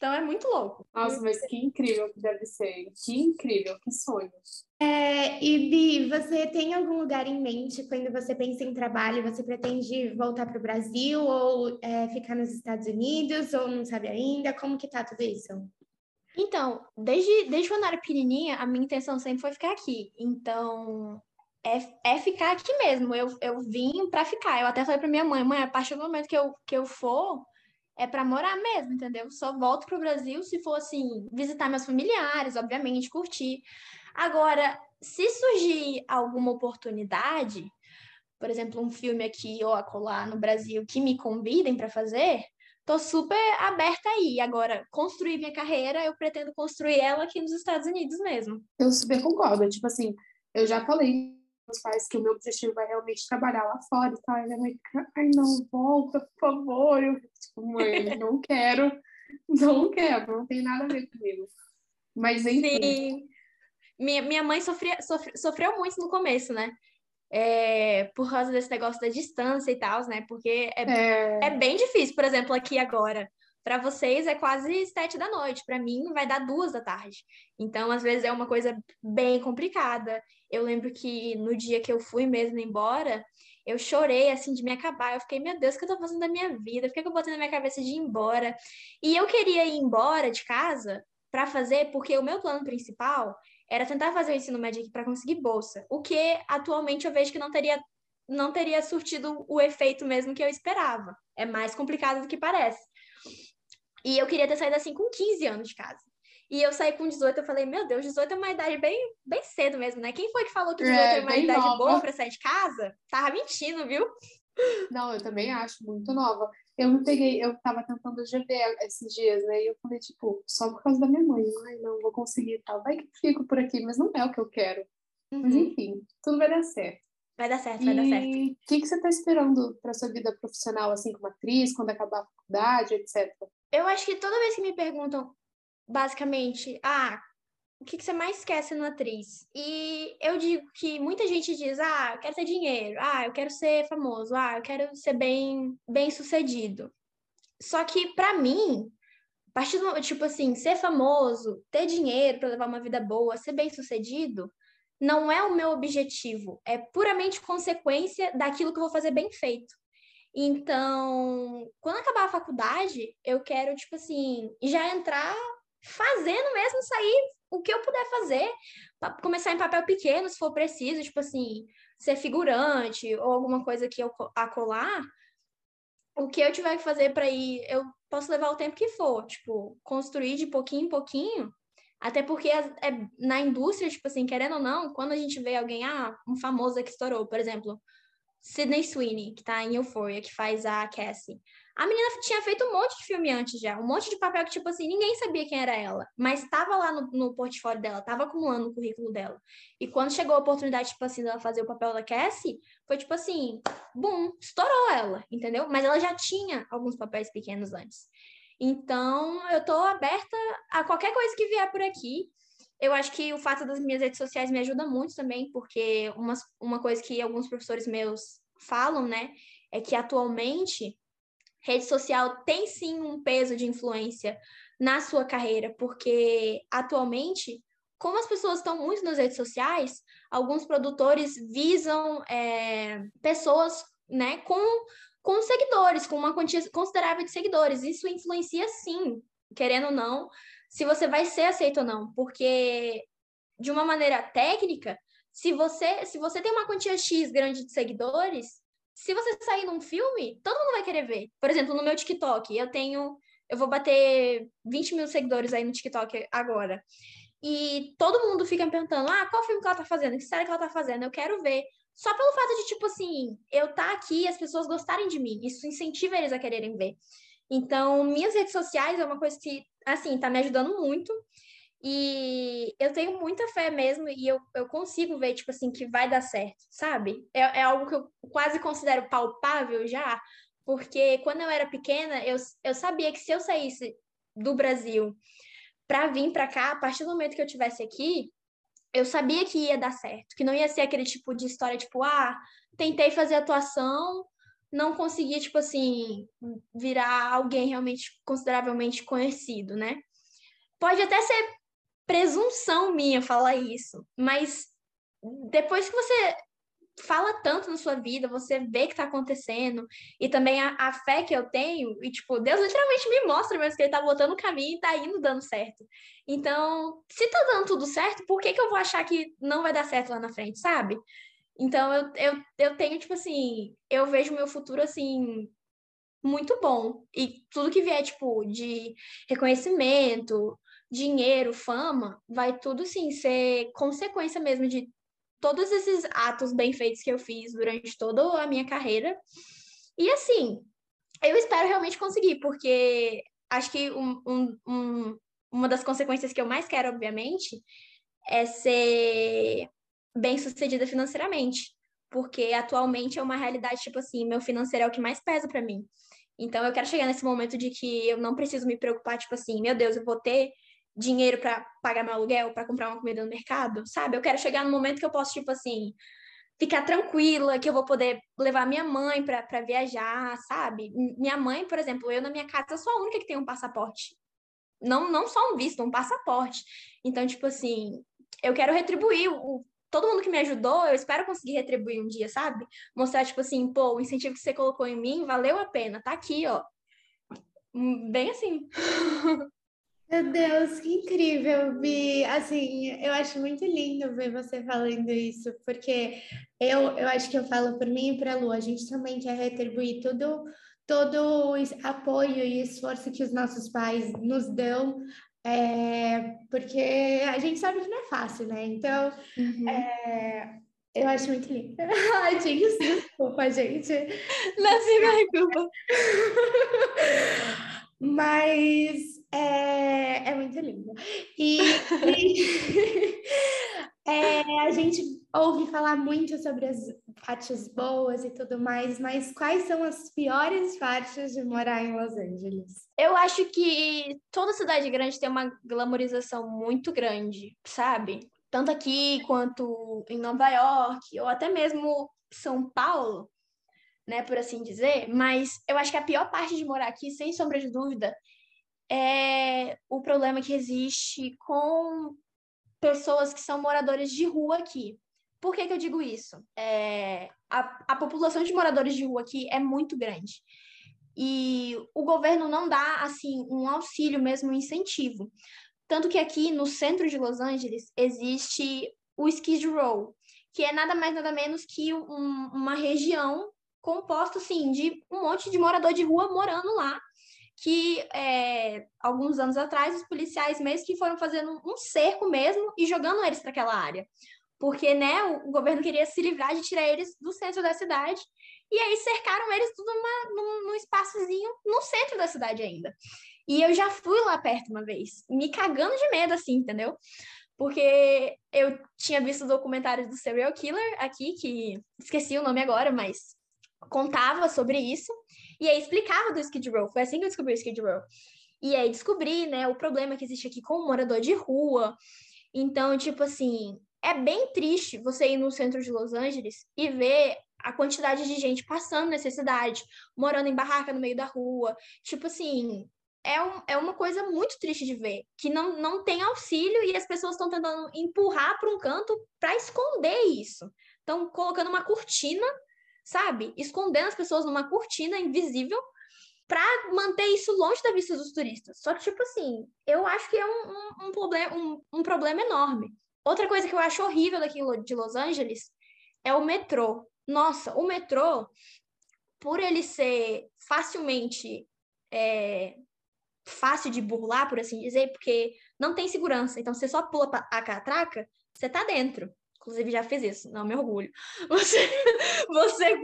Então é muito louco. Nossa, mas que incrível que deve ser. Que incrível, que sonho. É, e Bi, você tem algum lugar em mente quando você pensa em trabalho? Você pretende voltar para o Brasil ou é, ficar nos Estados Unidos ou não sabe ainda? Como que tá tudo isso? Então, desde, desde quando eu era pequenininha, a minha intenção sempre foi ficar aqui. Então, é, é ficar aqui mesmo. Eu, eu vim para ficar. Eu até falei para minha mãe, mãe, a partir do momento que eu, que eu for, é para morar mesmo, entendeu? Só volto pro Brasil se for assim, visitar meus familiares, obviamente, curtir. Agora, se surgir alguma oportunidade, por exemplo, um filme aqui ou acolá no Brasil que me convidem para fazer, tô super aberta aí. Agora, construir minha carreira, eu pretendo construir ela aqui nos Estados Unidos mesmo. Eu super concordo. Tipo assim, eu já falei meus pais que o meu objetivo vai realmente trabalhar lá fora e tal. E minha mãe fica, ai, não, volta, por favor. Eu tipo, mãe, <laughs> não quero, não quero, não tem nada a ver comigo. Mas enfim. Sim. Minha, minha mãe sofria, sofre, sofreu muito no começo, né? É, por causa desse negócio da distância e tal, né? Porque é, é... é bem difícil, por exemplo, aqui agora. Para vocês é quase sete da noite, para mim vai dar duas da tarde. Então, às vezes é uma coisa bem complicada. Eu lembro que no dia que eu fui mesmo embora, eu chorei assim de me acabar. Eu fiquei, meu Deus, o que eu tô fazendo da minha vida? Por que, eu botei na minha cabeça de ir embora? E eu queria ir embora de casa para fazer, porque o meu plano principal era tentar fazer o ensino médio aqui para conseguir bolsa, o que atualmente eu vejo que não teria não teria surtido o efeito mesmo que eu esperava. É mais complicado do que parece. E eu queria ter saído assim com 15 anos de casa. E eu saí com 18, eu falei, meu Deus, 18 é uma idade bem, bem cedo mesmo, né? Quem foi que falou que 18 é, é uma idade nova. boa para sair de casa? Tava mentindo, viu? Não, eu também acho muito nova. Eu me peguei, eu tava tentando GV esses dias, né? E eu falei, tipo, só por causa da minha mãe. Ai, não, vou conseguir e tal. Vai que fico por aqui, mas não é o que eu quero. Uhum. Mas enfim, tudo vai dar certo. Vai dar certo, vai dar certo. E o que, que você tá esperando pra sua vida profissional, assim, como atriz, quando acabar a faculdade, etc? Eu acho que toda vez que me perguntam, basicamente, ah, o que, que você mais quer sendo atriz? E eu digo que muita gente diz, ah, eu quero ter dinheiro, ah, eu quero ser famoso, ah, eu quero ser bem, bem sucedido. Só que, para mim, a partir do, tipo assim, ser famoso, ter dinheiro para levar uma vida boa, ser bem sucedido, não é o meu objetivo, é puramente consequência daquilo que eu vou fazer bem feito. Então, quando acabar a faculdade, eu quero, tipo assim, já entrar fazendo mesmo sair o que eu puder fazer, começar em papel pequeno, se for preciso, tipo assim, ser figurante ou alguma coisa que eu acolar, o que eu tiver que fazer para ir, eu posso levar o tempo que for, tipo, construir de pouquinho em pouquinho, até porque é, na indústria, tipo assim, querendo ou não, quando a gente vê alguém, ah, um famoso que estourou, por exemplo, Sydney Sweeney, que tá em Euphoria, que faz a Cassie. A menina tinha feito um monte de filme antes já, um monte de papel que, tipo assim, ninguém sabia quem era ela, mas estava lá no, no portfólio dela, estava acumulando no currículo dela. E quando chegou a oportunidade, tipo assim, dela fazer o papel da Cassie, foi tipo assim, bum, estourou ela, entendeu? Mas ela já tinha alguns papéis pequenos antes. Então, eu tô aberta a qualquer coisa que vier por aqui. Eu acho que o fato das minhas redes sociais me ajuda muito também, porque uma, uma coisa que alguns professores meus falam, né, é que atualmente rede social tem sim um peso de influência na sua carreira, porque atualmente, como as pessoas estão muito nas redes sociais, alguns produtores visam é, pessoas né, com, com seguidores, com uma quantia considerável de seguidores. Isso influencia sim, querendo ou não, se você vai ser aceito ou não, porque de uma maneira técnica, se você se você tem uma quantia X grande de seguidores, se você sair num filme, todo mundo vai querer ver. Por exemplo, no meu TikTok, eu tenho eu vou bater 20 mil seguidores aí no TikTok agora. E todo mundo fica me perguntando: ah, qual filme que ela tá fazendo? Que série que ela tá fazendo? Eu quero ver. Só pelo fato de, tipo assim, eu tá aqui as pessoas gostarem de mim. Isso incentiva eles a quererem ver. Então, minhas redes sociais é uma coisa que assim, tá me ajudando muito. E eu tenho muita fé mesmo e eu, eu consigo ver, tipo assim, que vai dar certo, sabe? É, é algo que eu quase considero palpável já, porque quando eu era pequena, eu, eu sabia que se eu saísse do Brasil para vir para cá, a partir do momento que eu tivesse aqui, eu sabia que ia dar certo, que não ia ser aquele tipo de história tipo, ah, tentei fazer atuação, não conseguia, tipo assim, virar alguém realmente consideravelmente conhecido, né? Pode até ser presunção minha falar isso, mas depois que você fala tanto na sua vida, você vê que tá acontecendo, e também a, a, fé que eu tenho, e tipo, Deus literalmente me mostra mesmo que ele tá botando o caminho e tá indo dando certo. Então, se tá dando tudo certo, por que que eu vou achar que não vai dar certo lá na frente, sabe? Então, eu, eu, eu tenho, tipo assim, eu vejo meu futuro, assim, muito bom. E tudo que vier, tipo, de reconhecimento, dinheiro, fama, vai tudo, sim, ser consequência mesmo de todos esses atos bem feitos que eu fiz durante toda a minha carreira. E assim, eu espero realmente conseguir, porque acho que um, um, um, uma das consequências que eu mais quero, obviamente, é ser bem sucedida financeiramente. Porque atualmente é uma realidade, tipo assim, meu financeiro é o que mais pesa para mim. Então eu quero chegar nesse momento de que eu não preciso me preocupar, tipo assim, meu Deus, eu vou ter dinheiro para pagar meu aluguel, para comprar uma comida no mercado, sabe? Eu quero chegar no momento que eu posso, tipo assim, ficar tranquila, que eu vou poder levar minha mãe para viajar, sabe? Minha mãe, por exemplo, eu na minha casa sou a única que tem um passaporte. Não, não só um visto, um passaporte. Então, tipo assim, eu quero retribuir o, todo mundo que me ajudou, eu espero conseguir retribuir um dia, sabe? Mostrar, tipo assim, pô, o incentivo que você colocou em mim valeu a pena, tá aqui, ó. Hum, bem assim. <laughs> Meu Deus, que incrível, Bi. Assim, eu acho muito lindo ver você falando isso, porque eu, eu acho que eu falo por mim e para a Lu, a gente também quer retribuir tudo, todo o apoio e esforço que os nossos pais nos dão, é, porque a gente sabe que não é fácil, né? Então, uhum. é, eu acho muito lindo. <laughs> Ai, gente, desculpa, gente. Não se preocupa. <laughs> Mas é, é muito lindo. E, e é, a gente ouve falar muito sobre as partes boas e tudo mais, mas quais são as piores partes de morar em Los Angeles? Eu acho que toda cidade grande tem uma glamorização muito grande, sabe? Tanto aqui quanto em Nova York, ou até mesmo São Paulo né, por assim dizer, mas eu acho que a pior parte de morar aqui, sem sombra de dúvida, é o problema que existe com pessoas que são moradores de rua aqui. Por que, que eu digo isso? É, a, a população de moradores de rua aqui é muito grande. E o governo não dá, assim, um auxílio mesmo, um incentivo. Tanto que aqui no centro de Los Angeles existe o Skid Row, que é nada mais nada menos que um, uma região composto, assim, de um monte de morador de rua morando lá, que é, alguns anos atrás os policiais mesmo que foram fazendo um cerco mesmo e jogando eles para aquela área. Porque, né, o, o, governo queria se livrar de tirar eles do centro da cidade, e aí cercaram eles tudo numa, num, num espaçozinho no centro da cidade ainda. E eu já fui lá perto uma vez, me cagando de medo, assim, entendeu? Porque eu tinha visto documentários do serial killer aqui, que esqueci o nome agora, mas contava sobre isso e aí explicava do Skid Row. Foi assim que eu descobri o Skid Row. E aí descobri, né, o problema que existe aqui com o morador de rua. Então, tipo assim, é bem triste você ir no centro de Los Angeles e ver a quantidade de gente passando necessidade, morando em barraca no meio da rua. Tipo assim, é, um, é uma coisa muito triste de ver, que não, não tem auxílio e as pessoas estão tentando empurrar para um canto para esconder isso. Estão colocando uma cortina sabe? Escondendo as pessoas numa cortina invisível para manter isso longe da vista dos turistas. Só que, tipo assim, eu acho que é um, um, um problema, um, um problema enorme. Outra coisa que eu acho horrível daqui de Los Angeles é o metrô. Nossa, o metrô, por ele ser facilmente é, fácil de burlar, por assim dizer, porque não tem segurança. Então, você só pula a catraca, você tá dentro. Inclusive, já fiz isso, não me orgulho. <laughs> Você, você,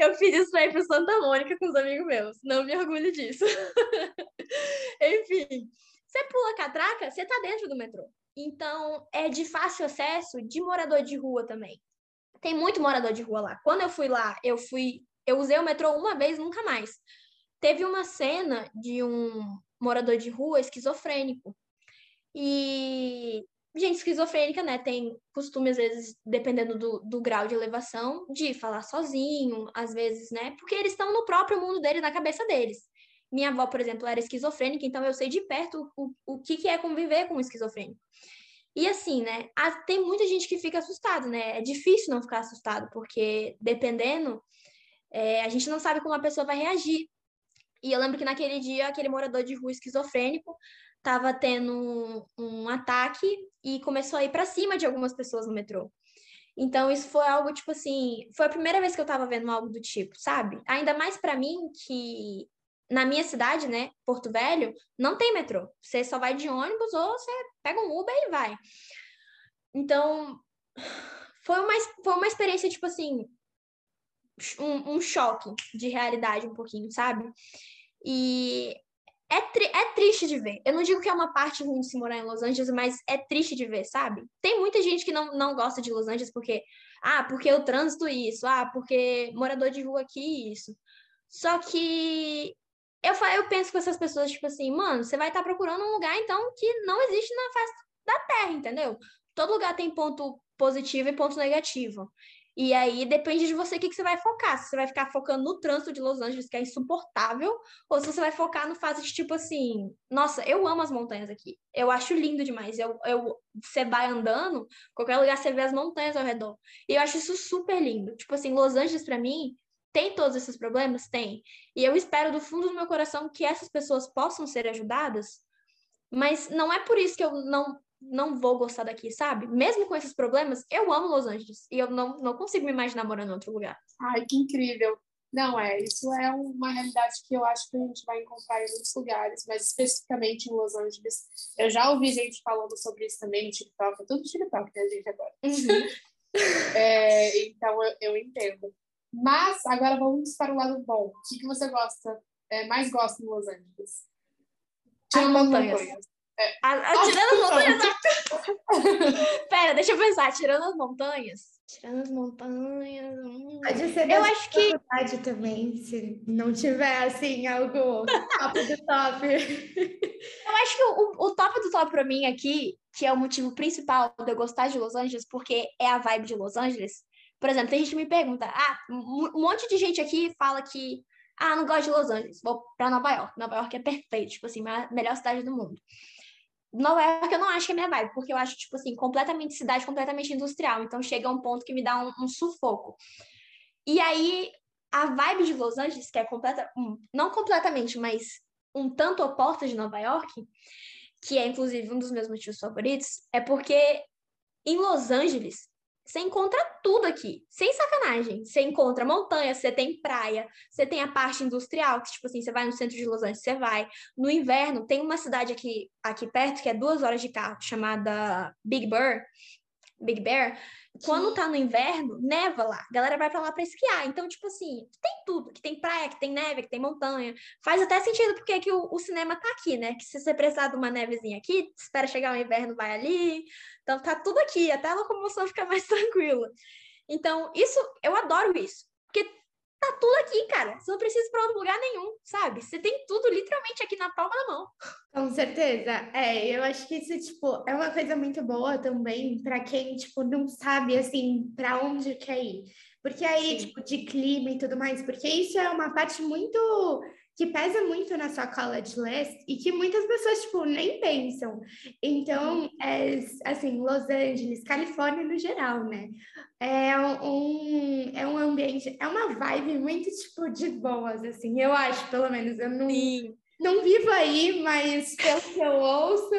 eu fiz isso aí para Santa Mônica com os amigos meus, não me orgulho disso. <laughs> Enfim, você pula catraca, você tá dentro do metrô. Então, é de fácil acesso de morador de rua também. Tem muito morador de rua lá. Quando eu fui lá, eu fui, eu usei o metrô uma vez, nunca mais. Teve uma cena de um morador de rua esquizofrênico. E gente esquizofrênica, né, tem costume, às vezes, dependendo do, do grau de elevação, de falar sozinho, às vezes, né, porque eles estão no próprio mundo deles, na cabeça deles. Minha avó, por exemplo, era esquizofrênica, então eu sei de perto o, o que, que é conviver com um esquizofrênico. E assim, né, tem muita gente que fica assustado, né, é difícil não ficar assustado, porque dependendo, é, a gente não sabe como a pessoa vai reagir. E eu lembro que naquele dia, aquele morador de rua esquizofrênico estava tendo um, ataque e começou a ir para cima de algumas pessoas no metrô. Então, isso foi algo, tipo assim, foi a primeira vez que eu estava vendo algo do tipo, sabe? Ainda mais para mim que na minha cidade, né, Porto Velho, não tem metrô. Você só vai de ônibus ou você pega um Uber e vai. Então, foi uma, foi uma experiência, tipo assim, um, um choque de realidade um pouquinho, sabe? E é, tri é triste de ver. Eu não digo que é uma parte ruim de se morar em Los Angeles, mas é triste de ver, sabe? Tem muita gente que não, não gosta de Los Angeles porque, ah, porque o trânsito isso, ah, porque morador de rua aqui isso. Só que eu, eu penso com essas pessoas, tipo assim, mano, você vai estar tá procurando um lugar, então, que não existe na face da Terra, entendeu? Todo lugar tem ponto positivo e ponto negativo. E aí depende de você o que, que você vai focar. Se você vai ficar focando no trânsito de Los Angeles, que é insuportável, ou se você vai focar no fato de, tipo assim, nossa, eu amo as montanhas aqui. Eu acho lindo demais. Eu, eu, você vai andando, qualquer lugar você vê as montanhas ao redor. E eu acho isso super lindo. Tipo assim, Los Angeles, para mim, tem todos esses problemas? Tem. E eu espero do fundo do meu coração que essas pessoas possam ser ajudadas, mas não é por isso que eu não não vou gostar daqui, sabe? Mesmo com esses problemas, eu amo Los Angeles e eu não, não consigo me imaginar morando em outro lugar. Ai, que incrível. Não, é, isso é uma realidade que eu acho que a gente vai encontrar em muitos lugares, mas especificamente em Los Angeles. Eu já ouvi gente falando sobre isso também no TikTok, é tudo TikTok, né, gente, agora. Uhum. <laughs> é, então, eu, eu entendo. Mas agora vamos para o lado bom. O que, que você gosta, é, mais gosta em Los Angeles? Tirando as montanhas. montanhas. É. A, a, tirando as montanhas. <laughs> Pera, deixa eu pensar. Tirando as montanhas. Tirando as montanhas. Hum. Pode ser eu acho que também, se não tiver assim algo top do top. <laughs> eu acho que o, o top do top para mim aqui, que é o motivo principal de eu gostar de Los Angeles, porque é a vibe de Los Angeles, por exemplo, tem gente que me pergunta: ah, um monte de gente aqui fala que, ah, não gosto de Los Angeles, vou para Nova York. Nova York é perfeito, tipo assim, a melhor cidade do mundo. Nova York eu não acho que é minha vibe, porque eu acho, tipo assim, completamente cidade, completamente industrial. Então chega um ponto que me dá um, um sufoco. E aí, a vibe de Los Angeles, que é completa, não completamente, mas um tanto oposta de Nova York, que é inclusive um dos meus motivos favoritos, é porque em Los Angeles você encontra tudo aqui, sem sacanagem. Você encontra montanha, você tem praia, você tem a parte industrial, que, tipo assim, você vai no centro de Los Angeles, você vai. No inverno, tem uma cidade aqui, aqui perto, que é duas horas de carro, chamada Big Bear, Big Bear, quando tá no inverno, neva lá. A galera vai para lá para esquiar. Então, tipo assim, tem tudo. Que tem praia, que tem neve, que tem montanha. Faz até sentido porque que o, o cinema tá aqui, né? Que se você precisar de uma nevezinha aqui, espera chegar o inverno, vai ali. Então, tá tudo aqui. Até a locomoção <laughs> fica mais tranquila. Então, isso, eu adoro isso. Porque tá tudo aqui, cara. Você não precisa ir pra outro lugar nenhum, sabe? Você tem tudo literalmente aqui na palma da mão. Com certeza. É, eu acho que isso, tipo, é uma coisa muito boa também para quem, tipo, não sabe, assim, para onde quer ir. Porque aí, Sim. tipo, de clima e tudo mais, porque isso é uma parte muito que pesa muito na sua college list e que muitas pessoas, tipo, nem pensam. Então, é, assim, Los Angeles, Califórnia no geral, né? É um, é um ambiente, é uma vibe muito, tipo, de boas, assim, eu acho, pelo menos. Eu não, não vivo aí, mas pelo que eu ouço,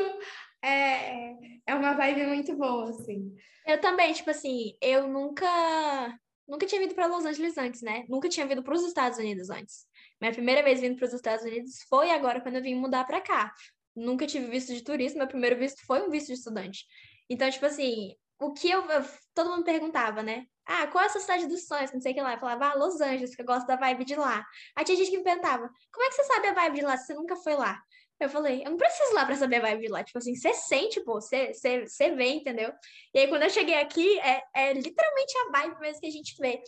é, é uma vibe muito boa, assim. Eu também, tipo assim, eu nunca... Nunca tinha vindo para Los Angeles antes, né? Nunca tinha vindo para os Estados Unidos antes. Minha primeira vez vindo para os Estados Unidos foi agora quando eu vim mudar para cá. Nunca tive visto de turista, meu primeiro visto foi um visto de estudante. Então, tipo assim, o que eu, eu todo mundo perguntava, né? Ah, qual é a sua cidade dos sonhos? Não sei o que lá. Eu falava, ah, Los Angeles, que eu gosto da vibe de lá. Aí tinha gente que me perguntava, como é que você sabe a vibe de lá se você nunca foi lá? Eu falei, eu não preciso lá pra saber a vibe de lá. Tipo assim, você sente, pô, você, você, você vê, entendeu? E aí, quando eu cheguei aqui, é, é literalmente a vibe mesmo que a gente vê.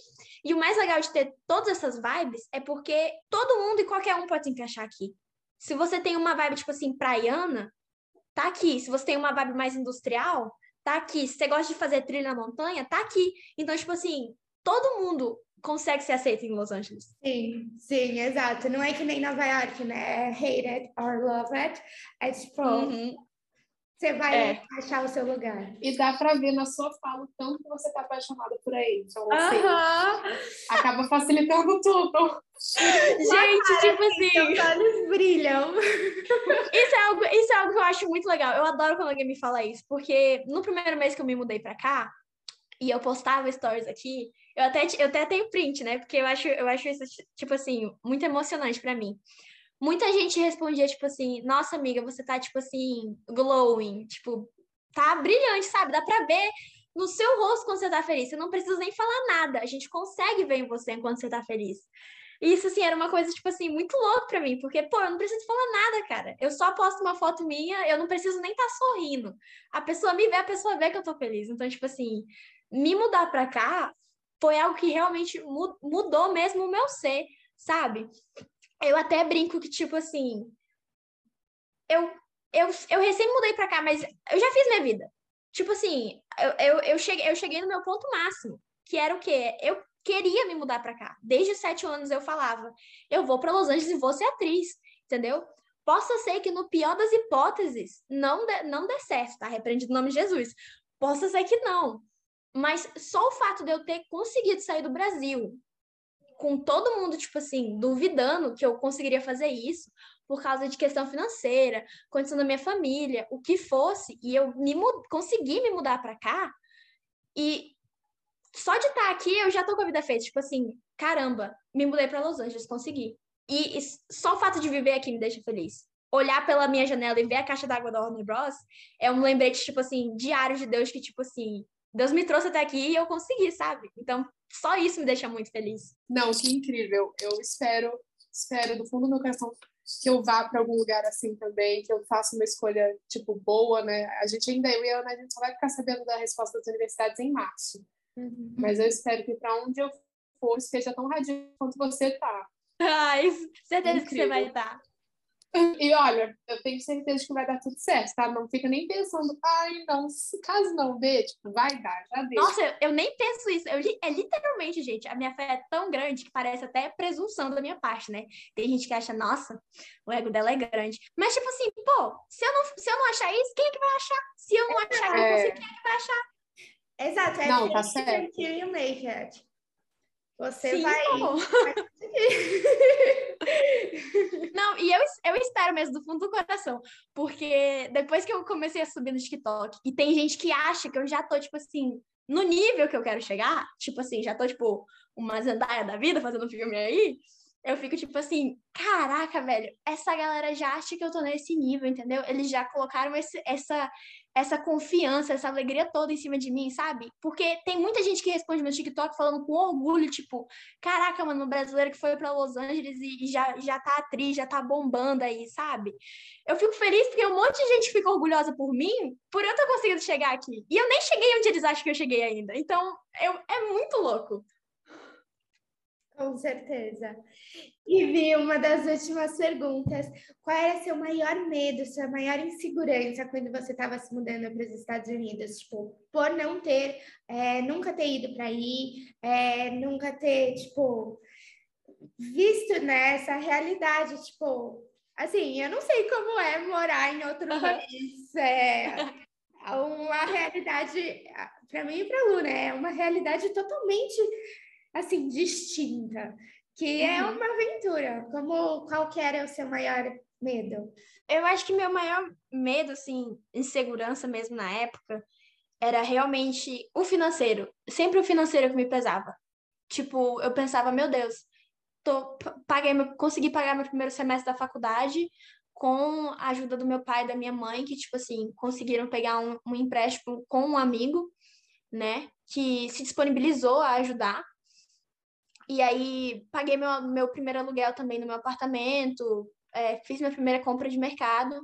E o mais legal de ter todas essas vibes é porque todo mundo e qualquer um pode se encaixar aqui. Se você tem uma vibe, tipo assim, praiana, tá aqui. Se você tem uma vibe mais industrial, tá aqui. Se você gosta de fazer trilha na montanha, tá aqui. Então, tipo assim, todo mundo consegue ser aceito em Los Angeles. Sim, sim, exato. Não é que nem Nova York, né? É hate it or love it. É tipo, Uhum. você vai É. achar o seu lugar. E dá pra ver na sua fala o tanto que você tá apaixonada por ele. Então, assim, Aham. acaba facilitando tudo. Gente, tipo assim, Seus olhos brilham. isso é, algo, isso é algo que eu acho muito legal. Eu adoro quando alguém me fala isso, porque no primeiro mês que eu me mudei pra cá, e eu postava stories aqui, eu até, eu até tenho print, né? Porque eu acho, eu acho isso, tipo assim, muito emocionante pra mim. Muita gente respondia, tipo assim, nossa amiga, você tá, tipo assim, glowing, tipo, tá brilhante, sabe? Dá pra ver no seu rosto quando você tá feliz. Você não precisa nem falar nada. A gente consegue ver em você enquanto você tá feliz. E isso, assim, era uma coisa, tipo assim, muito louco pra mim, porque, pô, eu não preciso falar nada, cara. Eu só posto uma foto minha, eu não preciso nem estar sorrindo. A pessoa me vê, a pessoa vê que eu tô feliz. Então, tipo assim, me mudar pra cá foi algo que realmente mu- mudou mesmo o meu ser, sabe? Eu até brinco que, tipo assim, eu, eu, eu recém mudei pra cá, mas eu já fiz minha vida. Tipo assim, eu, eu, eu, cheguei, eu cheguei no meu ponto máximo, que era o quê? Eu queria me mudar pra cá. Desde os sete anos eu falava, eu vou pra Los Angeles e vou ser atriz, entendeu? Possa ser que no pior das hipóteses não dê, não dê certo, tá? Repreendido o nome de Jesus. Possa ser que não. Mas só o fato de eu ter conseguido sair do Brasil, com todo mundo, tipo assim, duvidando que eu conseguiria fazer isso, por causa de questão financeira, condição da minha família, o que fosse, e eu me consegui me mudar para cá, e só de estar aqui eu já tô com a vida feita, tipo assim, caramba, me mudei para Los Angeles, consegui. E só o fato de viver aqui me deixa feliz. Olhar pela minha janela e ver a caixa d'água da Warner Bros. é um lembrete, tipo assim, diário de Deus, que, tipo assim, Deus me trouxe até aqui e eu consegui, sabe? Então, só isso me deixa muito feliz. Não, que incrível. Eu espero, espero do fundo do meu coração que eu vá para algum lugar assim também, que eu faça uma escolha, tipo, boa, né? A gente ainda, eu e a Ana, a gente só vai ficar sabendo da resposta das universidades em março. Uhum. Mas eu espero que para onde eu for esteja tão radiante quanto você tá. <laughs> Ai, certeza que você Incrível. vai estar. <laughs> E olha, eu tenho certeza que vai dar tudo certo, tá? Não fica nem pensando, ai, não, se caso não dê, tipo, vai dar, já deu. Nossa, eu, eu nem penso isso. Eu, é literalmente, gente, a minha fé é tão grande que parece até presunção da minha parte, né? Tem gente que acha, nossa, o ego dela é grande. Mas, tipo assim, pô, se eu não, se eu não achar isso, quem é que vai achar? Se eu não achar É. quem é que vai achar? Exato, é Não, tá certo. until you make. Você Sim, vai. <laughs> Não, e eu, eu espero mesmo do fundo do coração, porque depois que eu comecei a subir no TikTok, e tem gente que acha que eu já tô, tipo assim, no nível que eu quero chegar, tipo assim, já tô, tipo, uma Zendaya da vida fazendo filme aí, eu fico, tipo assim, caraca, velho, essa galera já acha que eu tô nesse nível, entendeu? Eles já colocaram esse, essa, essa confiança, essa alegria toda em cima de mim, sabe? Porque tem muita gente que responde meu TikTok falando com orgulho, tipo, caraca, mano, brasileiro que foi pra Los Angeles e e já, já tá atriz, já tá bombando aí, sabe? Eu fico feliz porque um monte de gente fica orgulhosa por mim, por eu ter conseguido chegar aqui. E eu nem cheguei onde eles acham que eu cheguei ainda. Então, eu, é muito louco. Com certeza. E vi uma das últimas perguntas. Qual era seu maior medo, sua maior insegurança quando você estava se mudando para os Estados Unidos? Tipo, por não ter, é, nunca ter ido para aí, é, nunca ter, tipo, visto né, essa realidade, tipo, assim, eu não sei como é morar em outro Aham. país. É uma realidade, para mim e para Lu, né? É uma realidade totalmente assim, distinta, que é Uhum. uma aventura. Como qual que era o seu maior medo? Eu acho que meu maior medo, assim, insegurança mesmo na época, era realmente o financeiro. Sempre o financeiro que me pesava. Tipo, eu pensava, meu Deus, tô, paguei consegui pagar meu primeiro semestre da faculdade com a ajuda do meu pai e da minha mãe, que, tipo assim, conseguiram pegar um, um empréstimo com um amigo, né, que se disponibilizou a ajudar. E aí, paguei meu, meu primeiro aluguel também no meu apartamento, é, fiz minha primeira compra de mercado.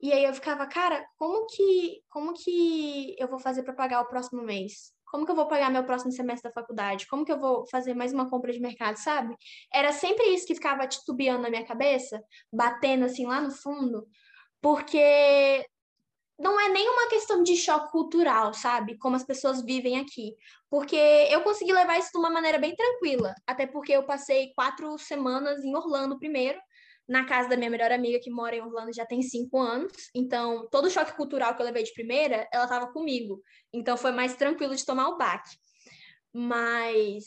E aí eu ficava, cara, como que, como que eu vou fazer para pagar o próximo mês? Como que eu vou pagar meu próximo semestre da faculdade? Como que eu vou fazer mais uma compra de mercado, sabe? Era sempre isso que ficava titubeando na minha cabeça, batendo assim lá no fundo, porque não é nenhuma questão de choque cultural, sabe? Como as pessoas vivem aqui. Porque eu consegui levar isso de uma maneira bem tranquila. Até porque eu passei quatro semanas em Orlando primeiro, na casa da minha melhor amiga que mora em Orlando já tem cinco anos. Então, todo o choque cultural que eu levei de primeira, ela estava comigo. Então, foi mais tranquilo de tomar o baque. Mas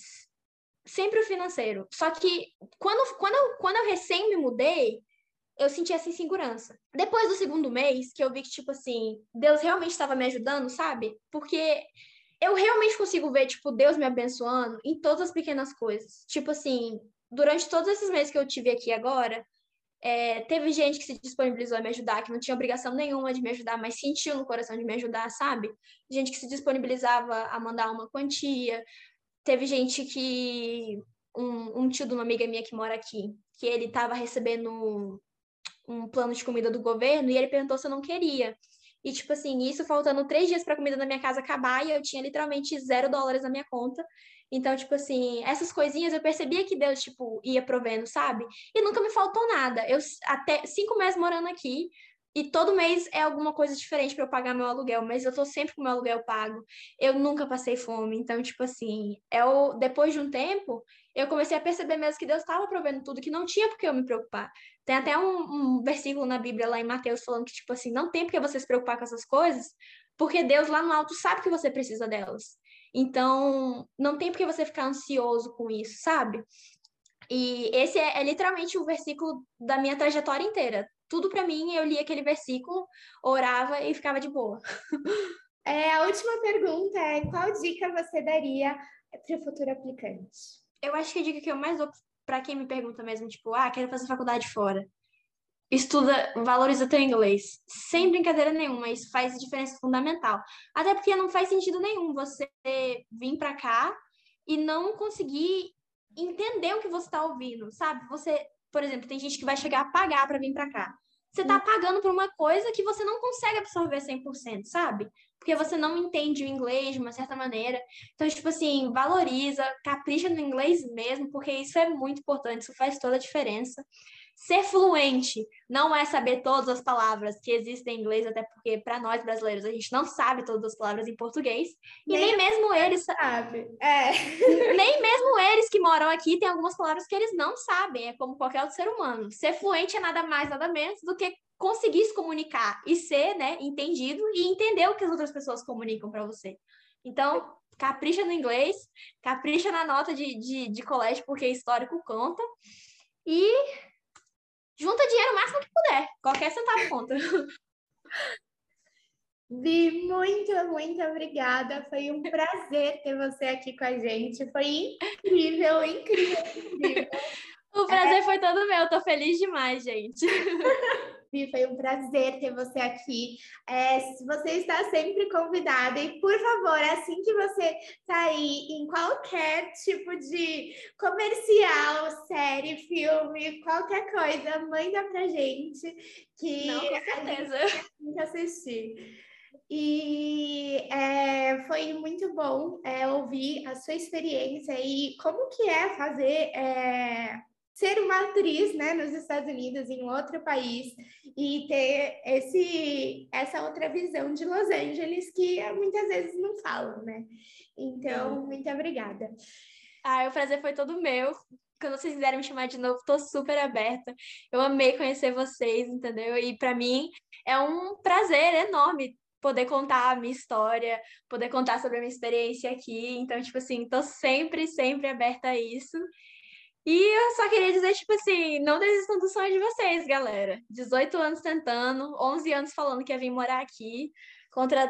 sempre o financeiro. Só que quando, quando, quando eu recém me mudei, eu senti essa insegurança. Depois do segundo mês, que eu vi que, tipo assim, Deus realmente estava me ajudando, sabe? Porque eu realmente consigo ver, tipo, Deus me abençoando em todas as pequenas coisas. Tipo assim, durante todos esses meses que eu tive aqui agora, é, teve gente que se disponibilizou a me ajudar, que não tinha obrigação nenhuma de me ajudar, mas sentiu no coração de me ajudar, sabe? Gente que se disponibilizava a mandar uma quantia. Teve gente que. Um, um tio de uma amiga minha que mora aqui, que ele estava recebendo um plano de comida do governo e ele perguntou se eu não queria. E, tipo assim, isso faltando três dias para a comida da minha casa acabar e eu tinha literalmente zero dólares na minha conta. Então, tipo assim, essas coisinhas eu percebia que Deus, tipo, ia provendo, sabe? E nunca me faltou nada. Eu, até cinco meses morando aqui, e todo mês é alguma coisa diferente para eu pagar meu aluguel, mas eu tô sempre com meu aluguel pago. Eu nunca passei fome. Então, tipo assim, é o, depois de um tempo, eu comecei a perceber mesmo que Deus estava provendo tudo, que não tinha por que eu me preocupar. Tem até um, um, versículo na Bíblia lá em Mateus falando que, tipo assim, não tem por que você se preocupar com essas coisas, porque Deus lá no alto sabe que você precisa delas. Então, não tem por que você ficar ansioso com isso, sabe? E esse é, é literalmente o versículo da minha trajetória inteira. Tudo para mim, eu lia aquele versículo, orava e ficava de boa. É, a última pergunta é: qual dica você daria para o futuro aplicante? Eu acho que a dica que eu mais dou para quem me pergunta mesmo, tipo, ah, quero fazer faculdade fora. Estuda, valoriza teu inglês. Sem brincadeira nenhuma, isso faz diferença fundamental. Até porque não faz sentido nenhum você vir para cá e não conseguir entender o que você está ouvindo, sabe? Você, por exemplo, tem gente que vai chegar a pagar para vir para cá. Você está pagando por uma coisa que você não consegue absorver 100%, sabe? Porque você não entende o inglês de uma certa maneira. Então, tipo assim, valoriza, capricha no inglês mesmo, porque isso é muito importante, isso faz toda a diferença. Ser fluente não é saber todas as palavras que existem em inglês, até porque para nós brasileiros a gente não sabe todas as palavras em português. E nem, nem mesmo eles sabe. É. <laughs> Nem mesmo eles que moram aqui têm algumas palavras que eles não sabem, é como qualquer outro ser humano. Ser fluente é nada mais, nada menos do que conseguir se comunicar e ser, né, entendido e entender o que as outras pessoas comunicam para você. Então, capricha no inglês, capricha na nota de, de, de colégio, porque histórico conta. E junta dinheiro o máximo que puder. Qualquer centavo conta. Vi, muito, muito obrigada. Foi um prazer ter você aqui com a gente. Foi incrível, incrível, incrível. <laughs> O prazer é... foi todo meu. Tô feliz demais, gente. <laughs> foi um prazer ter você aqui. É, você está sempre convidada e, por favor, assim que você sair em qualquer tipo de comercial, série, filme, qualquer coisa, manda pra gente que Não, com certeza. a gente tem que assistir. E é, foi muito bom é, ouvir a sua experiência e como que é fazer é, ser uma atriz né, nos Estados Unidos, em outro país, e ter esse, essa outra visão de Los Angeles que muitas vezes não falam, né? Então, muito obrigada. Ah, o prazer foi todo meu. Quando vocês quiserem me chamar de novo, estou super aberta. Eu amei conhecer vocês, entendeu? E para mim é um prazer enorme poder contar a minha história, poder contar sobre a minha experiência aqui. Então, tipo assim, estou sempre, sempre aberta a isso. E eu só queria dizer, tipo assim, não desistam do sonho de vocês, galera. 18 anos tentando, 11 anos falando que ia vir morar aqui, contra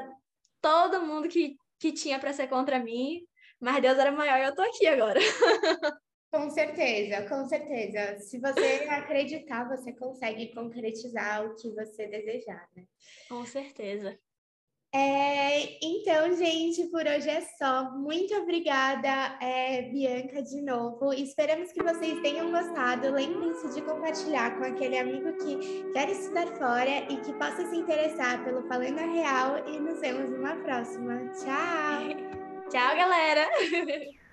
todo mundo que, que tinha para ser contra mim. Mas Deus era maior e eu tô aqui agora. <laughs> Com certeza, com certeza. Se você acreditar, você consegue concretizar o que você desejar, né? Com certeza. É, então, gente, por hoje é só. Muito obrigada, é, Bianca, de novo. Esperamos que vocês tenham gostado. Lembrem-se de compartilhar com aquele amigo que quer estudar fora e que possa se interessar pelo Falando Real. E nos vemos numa próxima. Tchau! <laughs> Tchau, galera! <laughs>